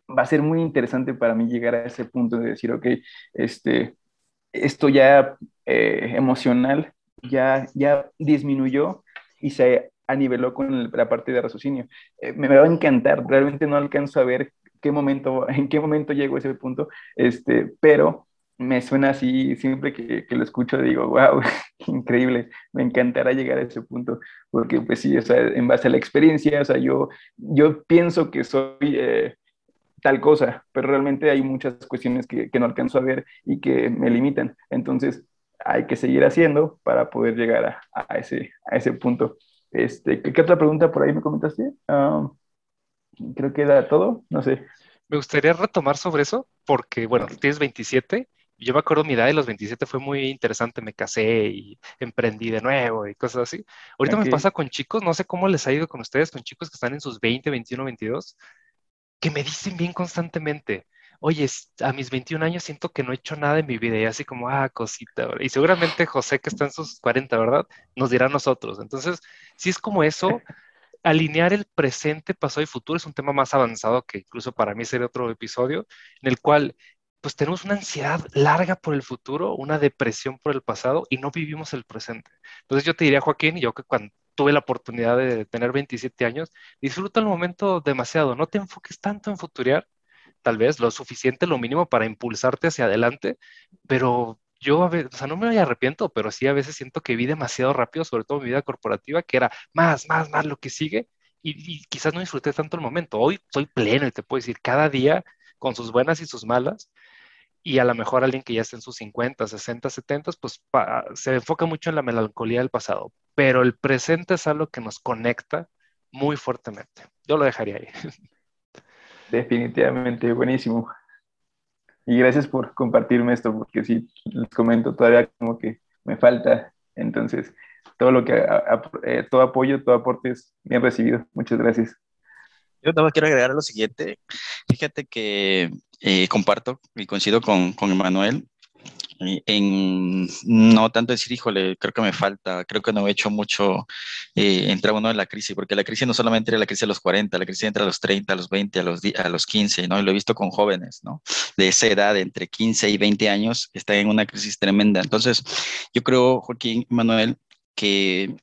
va a ser muy interesante para mí llegar a ese punto de decir, ok, este, esto ya eh, emocional ya, ya disminuyó y se aniveló con la parte de raciocinio. Eh, me, va a encantar, realmente no alcanzo a ver qué momento, en qué momento llego a ese punto, este, pero me suena así, siempre que, que lo escucho digo, wow, increíble, me encantará llegar a ese punto, porque pues sí, o sea, en base a la experiencia, o sea, yo, yo pienso que soy eh, tal cosa, pero realmente hay muchas cuestiones que, que, no alcanzo a ver y que me limitan, entonces hay que seguir haciendo para poder llegar a, a ese, a ese punto. Este, ¿qué, otra pregunta por ahí me comentaste? Ah, creo que era todo, no sé. Me gustaría retomar sobre eso, porque, bueno, tienes 27. Yo me acuerdo mi edad de los 27 fue muy interesante, me casé y emprendí de nuevo y cosas así. Ahorita me pasa con chicos, no sé cómo les ha ido con ustedes, con chicos que están en sus 20, 21, 22, que me dicen bien constantemente, oye, a mis 21 años siento que no he hecho nada en mi vida y así como, ah, cosita. Y seguramente José, que está en sus 40, ¿verdad? Nos dirá a nosotros. Entonces, si es como eso, alinear el presente, pasado y futuro es un tema más avanzado que incluso para mí sería otro episodio, en el cual pues tenemos una ansiedad larga por el futuro, una depresión por el pasado y no vivimos el presente. Entonces yo te diría, Joaquín, yo que cuando tuve la oportunidad de tener 27 años, disfruta el momento demasiado, no te enfoques tanto en futurear, tal vez lo suficiente, lo mínimo para impulsarte hacia adelante, pero yo a veces, o sea, no me arrepiento, pero sí a veces siento que vi demasiado rápido, sobre todo mi vida corporativa, que era más, más, más lo que sigue, y, quizás no disfruté tanto el momento. Hoy soy pleno y te puedo decir, cada día con sus buenas y sus malas, y a lo mejor alguien que ya está en sus 50, 60, 70, pues se enfoca mucho en la melancolía del pasado, pero el presente es algo que nos conecta muy fuertemente. Yo lo dejaría ahí. Definitivamente, buenísimo. Y gracias por compartirme esto, porque sí, les comento, todavía como que me falta. Entonces, todo lo que, eh, todo apoyo, todo aporte es bien recibido. Muchas gracias. Yo nada quiero agregar lo siguiente. Fíjate que eh, comparto y coincido con, con Emanuel en no tanto decir, híjole, creo que me falta, creo que no he hecho mucho, eh, uno en la crisis, porque la crisis no solamente era la crisis a los 40, la crisis entra a los 30, a los 20, a los, a los 15, ¿no? Y lo he visto con jóvenes, ¿no? De esa edad, entre 15 y 20 años, están en una crisis tremenda. Entonces, yo creo, Joaquín Manuel, que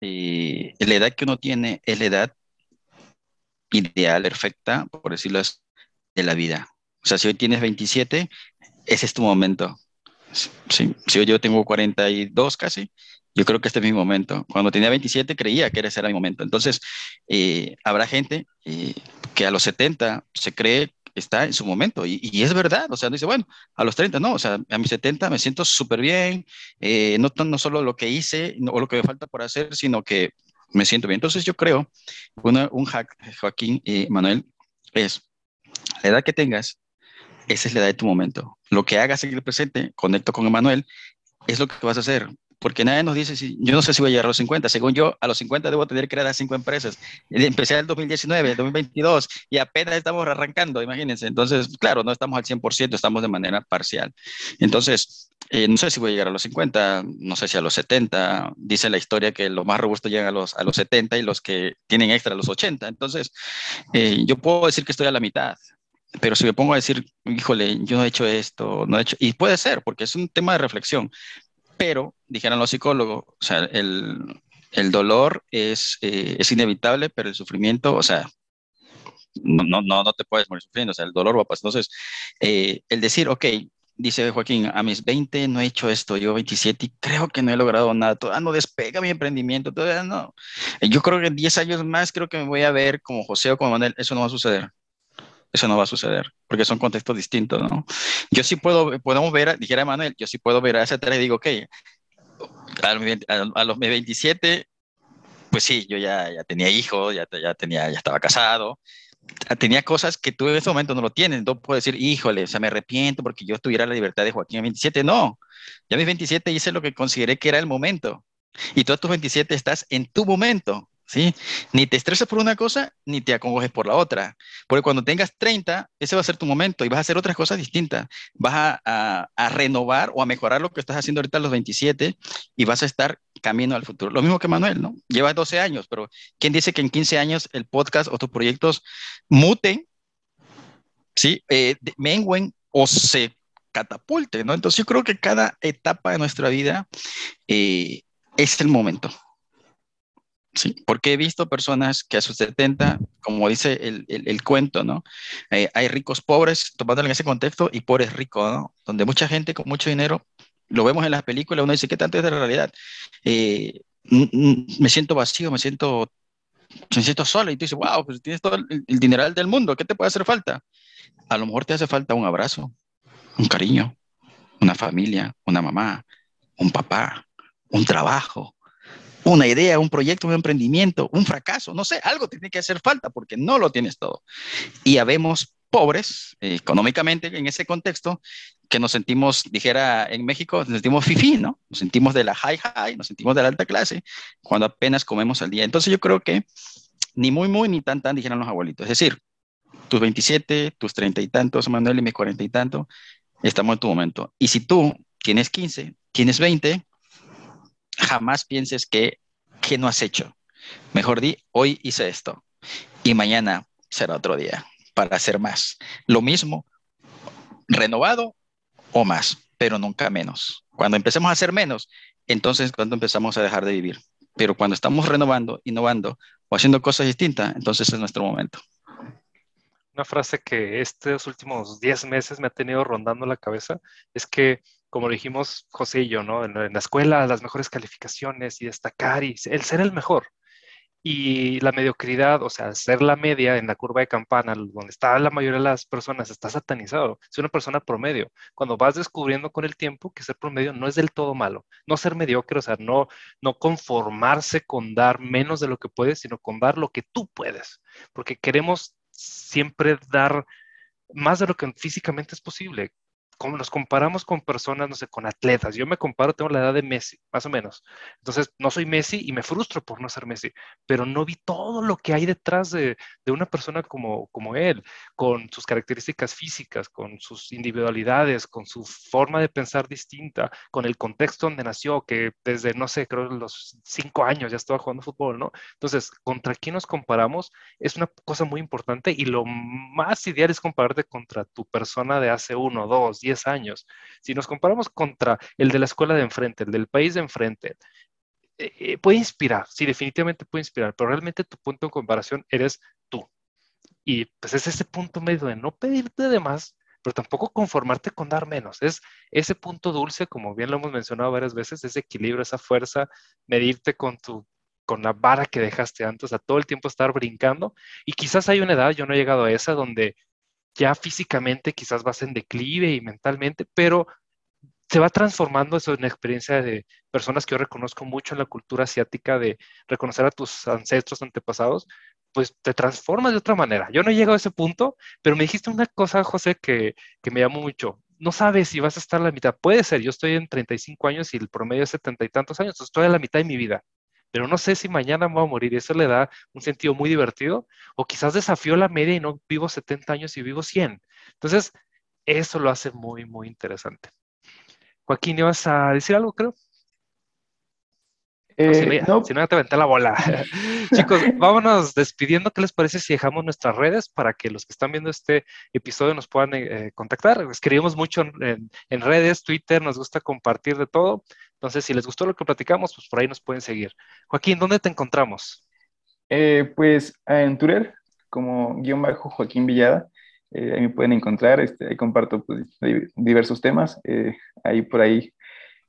eh, la edad que uno tiene es la edad ideal, perfecta, por decirlo así, de la vida. O sea, si hoy tienes 27, ese es tu momento. Sí, si yo tengo 42 casi, yo creo que este es mi momento. Cuando tenía 27 creía que ese era mi momento. Entonces, eh, habrá gente eh, que a los 70 se cree está en su momento y, es verdad. O sea, dice, bueno, a los 30 no, o sea, a mis 70 me siento súper bien, eh, no, no solo lo que hice o lo que me falta por hacer, sino que me siento bien. Entonces, yo creo, un hack, Joaquín y Manuel, es la edad que tengas, esa es la edad de tu momento. Lo que hagas en el presente, conecto con Emanuel, es lo que vas a hacer. Porque nadie nos dice, si, yo no sé si voy a llegar a los 50. Según yo, a los 50 debo tener a cinco empresas. Empecé en el 2019, el 2022 y apenas estamos arrancando, imagínense. Entonces, claro, no estamos al 100%, estamos de manera parcial. Entonces, eh, no sé si voy a llegar a los 50, no sé si a los 70. Dice la historia que los más robustos llegan a los, a los 70 y los que tienen extra a los 80. Entonces, eh, yo puedo decir que estoy a la mitad pero si me pongo a decir, híjole, yo no he hecho esto, no he hecho, y puede ser, porque es un tema de reflexión, pero, dijeron los psicólogos, o sea, el, el dolor es, eh, es inevitable, pero el sufrimiento, o sea, no, no, no te puedes morir sufriendo, o sea, el dolor va a pasar. Entonces, eh, el decir, ok, dice Joaquín, a mis 20 no he hecho esto, yo 27 y creo que no he logrado nada, todavía no despega mi emprendimiento, todavía no. Yo creo que en 10 años más creo que me voy a ver como José o como Manuel, eso no va a suceder. Eso no va a suceder, porque son contextos distintos, ¿no? Yo sí puedo, podemos ver, dijera Manuel, yo sí puedo ver a ese tres y digo, ok, a, los 27, pues sí, yo ya, ya tenía hijos, ya, ya, tenía, ya estaba casado, tenía cosas que tú en ese momento no lo tienes, entonces puedo decir, híjole, o sea, me arrepiento porque yo tuviera la libertad de Joaquín a 27, no, ya a mis 27 hice lo que consideré que era el momento, y tú a tus 27 estás en tu momento, ¿sí? Ni te estreses por una cosa, ni te acongojes por la otra. Porque cuando tengas 30, ese va a ser tu momento y vas a hacer otras cosas distintas. Vas a, renovar o a mejorar lo que estás haciendo ahorita a los 27 y vas a estar camino al futuro. Lo mismo que Manuel, ¿no? Llevas 12 años, pero ¿quién dice que en 15 años el podcast o tus proyectos muten, ¿sí? Eh, menguen o se catapulten, ¿no? Entonces yo creo que cada etapa de nuestra vida eh, es el momento. Sí, porque he visto personas que a sus 70, como dice el, el, cuento, ¿no? Eh, hay ricos pobres, tomándolo en ese contexto, y pobres ricos, ¿no? Donde mucha gente con mucho dinero, lo vemos en las películas, uno dice, ¿qué tanto es de la realidad? Eh, me siento vacío, me siento, me siento solo, y tú dices, wow, pues tienes todo el, el dineral del mundo, ¿qué te puede hacer falta? A lo mejor te hace falta un abrazo, un cariño, una familia, una mamá, un papá, un trabajo, una idea, un proyecto, un emprendimiento, un fracaso, no sé, algo tiene que hacer falta porque no lo tienes todo. Y habemos pobres eh, económicamente en ese contexto que nos sentimos, dijera en México, nos sentimos fifi, ¿no? Nos sentimos de la high high, nos sentimos de la alta clase cuando apenas comemos al día. Entonces yo creo que ni muy muy ni tan tan dijeron los abuelitos. Es decir, tus 27, tus 30 y tantos, Manuel, y mis 40 y tanto, estamos en tu momento. Y si tú tienes 15, tienes 20, jamás pienses que, que no has hecho. Mejor di, hoy hice esto y mañana será otro día para hacer más. Lo mismo, renovado o más, pero nunca menos. Cuando empecemos a hacer menos, entonces cuando empezamos a dejar de vivir. Pero cuando estamos renovando, innovando o haciendo cosas distintas, entonces es nuestro momento. Una frase que estos últimos 10 meses me ha tenido rondando la cabeza es que como dijimos José y yo, ¿no? En, la escuela, las mejores calificaciones y destacar y el ser el mejor. Y la mediocridad, o sea, ser la media en la curva de campana, donde está la mayoría de las personas, está satanizado. Es una persona promedio. Cuando vas descubriendo con el tiempo que ser promedio no es del todo malo. No ser mediocre, o sea, no, no conformarse con dar menos de lo que puedes, sino con dar lo que tú puedes. Porque queremos siempre dar más de lo que físicamente es posible como nos comparamos con personas, no sé, con atletas. Yo me comparo, tengo la edad de Messi, más o menos. Entonces, no soy Messi y me frustro por no ser Messi, pero no vi todo lo que hay detrás de, de una persona como, como él, con sus características físicas, con sus individualidades, con su forma de pensar distinta, con el contexto donde nació, que desde, no sé, creo los cinco años ya estaba jugando fútbol, ¿no? Entonces, ¿contra quién nos comparamos? Es una cosa muy importante y lo más ideal es compararte contra tu persona de hace uno, dos, diez años. Si nos comparamos contra el de la escuela de enfrente, el del país de enfrente, eh, eh, puede inspirar, sí, definitivamente puede inspirar, pero realmente tu punto de comparación eres tú. Y pues es ese punto medio de no pedirte de más, pero tampoco conformarte con dar menos. Es ese punto dulce, como bien lo hemos mencionado varias veces, ese equilibrio, esa fuerza, medirte con tu con la vara que dejaste antes, a todo el tiempo estar brincando. Y quizás hay una edad, yo no he llegado a esa, donde ya físicamente quizás vas en declive y mentalmente, pero se va transformando eso en experiencia de personas que yo reconozco mucho en la cultura asiática, de reconocer a tus ancestros, antepasados, pues te transformas de otra manera. Yo no he llegado a ese punto, pero me dijiste una cosa, José, que, que me llamó mucho. No sabes si vas a estar a la mitad. Puede ser, yo estoy en 35 años y el promedio es 70 y tantos años, estoy a la mitad de mi vida pero no sé si mañana me voy a morir. Eso le da un sentido muy divertido. O quizás desafío la media y no vivo 70 años y vivo 100. Entonces, eso lo hace muy, muy interesante. Joaquín, ¿ibas a decir algo, creo? Eh, si, no, te aventé la bola. Chicos, vámonos despidiendo. ¿Qué les parece si dejamos nuestras redes para que los que están viendo este episodio nos puedan eh, contactar? Escribimos mucho en, redes, Twitter, nos gusta compartir de todo. Entonces, si les gustó lo que platicamos, pues por ahí nos pueden seguir. Joaquín, ¿dónde te encontramos? Eh, pues en Twitter, como guion bajo Joaquín Villada. ahí me pueden encontrar, este, ahí comparto pues, diversos temas. ahí por ahí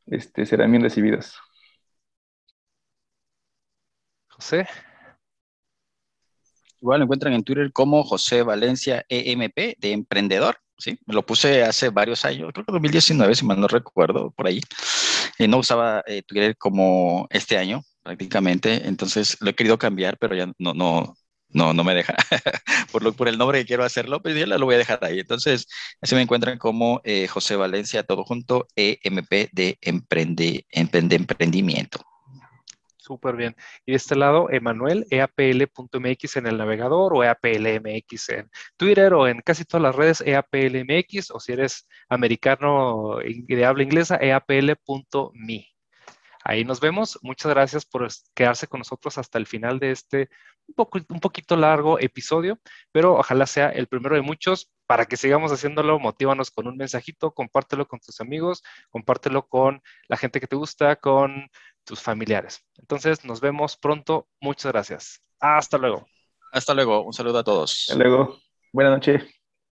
este, serán bien recibidos. José. Igual lo encuentran en Twitter como José Valencia EMP de emprendedor. Sí, me lo puse hace varios años, creo que 2019, si mal no recuerdo, por ahí. Eh, no usaba eh, Twitter como este año, prácticamente, entonces lo he querido cambiar, pero ya no, no, no, no me deja. por, lo, por el nombre que quiero hacerlo, pues ya lo voy a dejar ahí. Entonces, así me encuentran como eh, José Valencia, todo junto, EMP de emprende, emprende, emprendimiento. Súper bien. Y de este lado, Emanuel, eapl.mx en el navegador o eaplmx en Twitter o en casi todas las redes eaplmx o si eres americano de habla inglesa, eapl.me. Ahí nos vemos. Muchas gracias por quedarse con nosotros hasta el final de este un, poco, un poquito largo episodio, pero ojalá sea el primero de muchos para que sigamos haciéndolo. Motívanos con un mensajito, compártelo con tus amigos, compártelo con la gente que te gusta, con tus familiares. Entonces, nos vemos pronto. Muchas gracias. Hasta luego. Hasta luego. Un saludo a todos. Hasta luego. Buenas noches.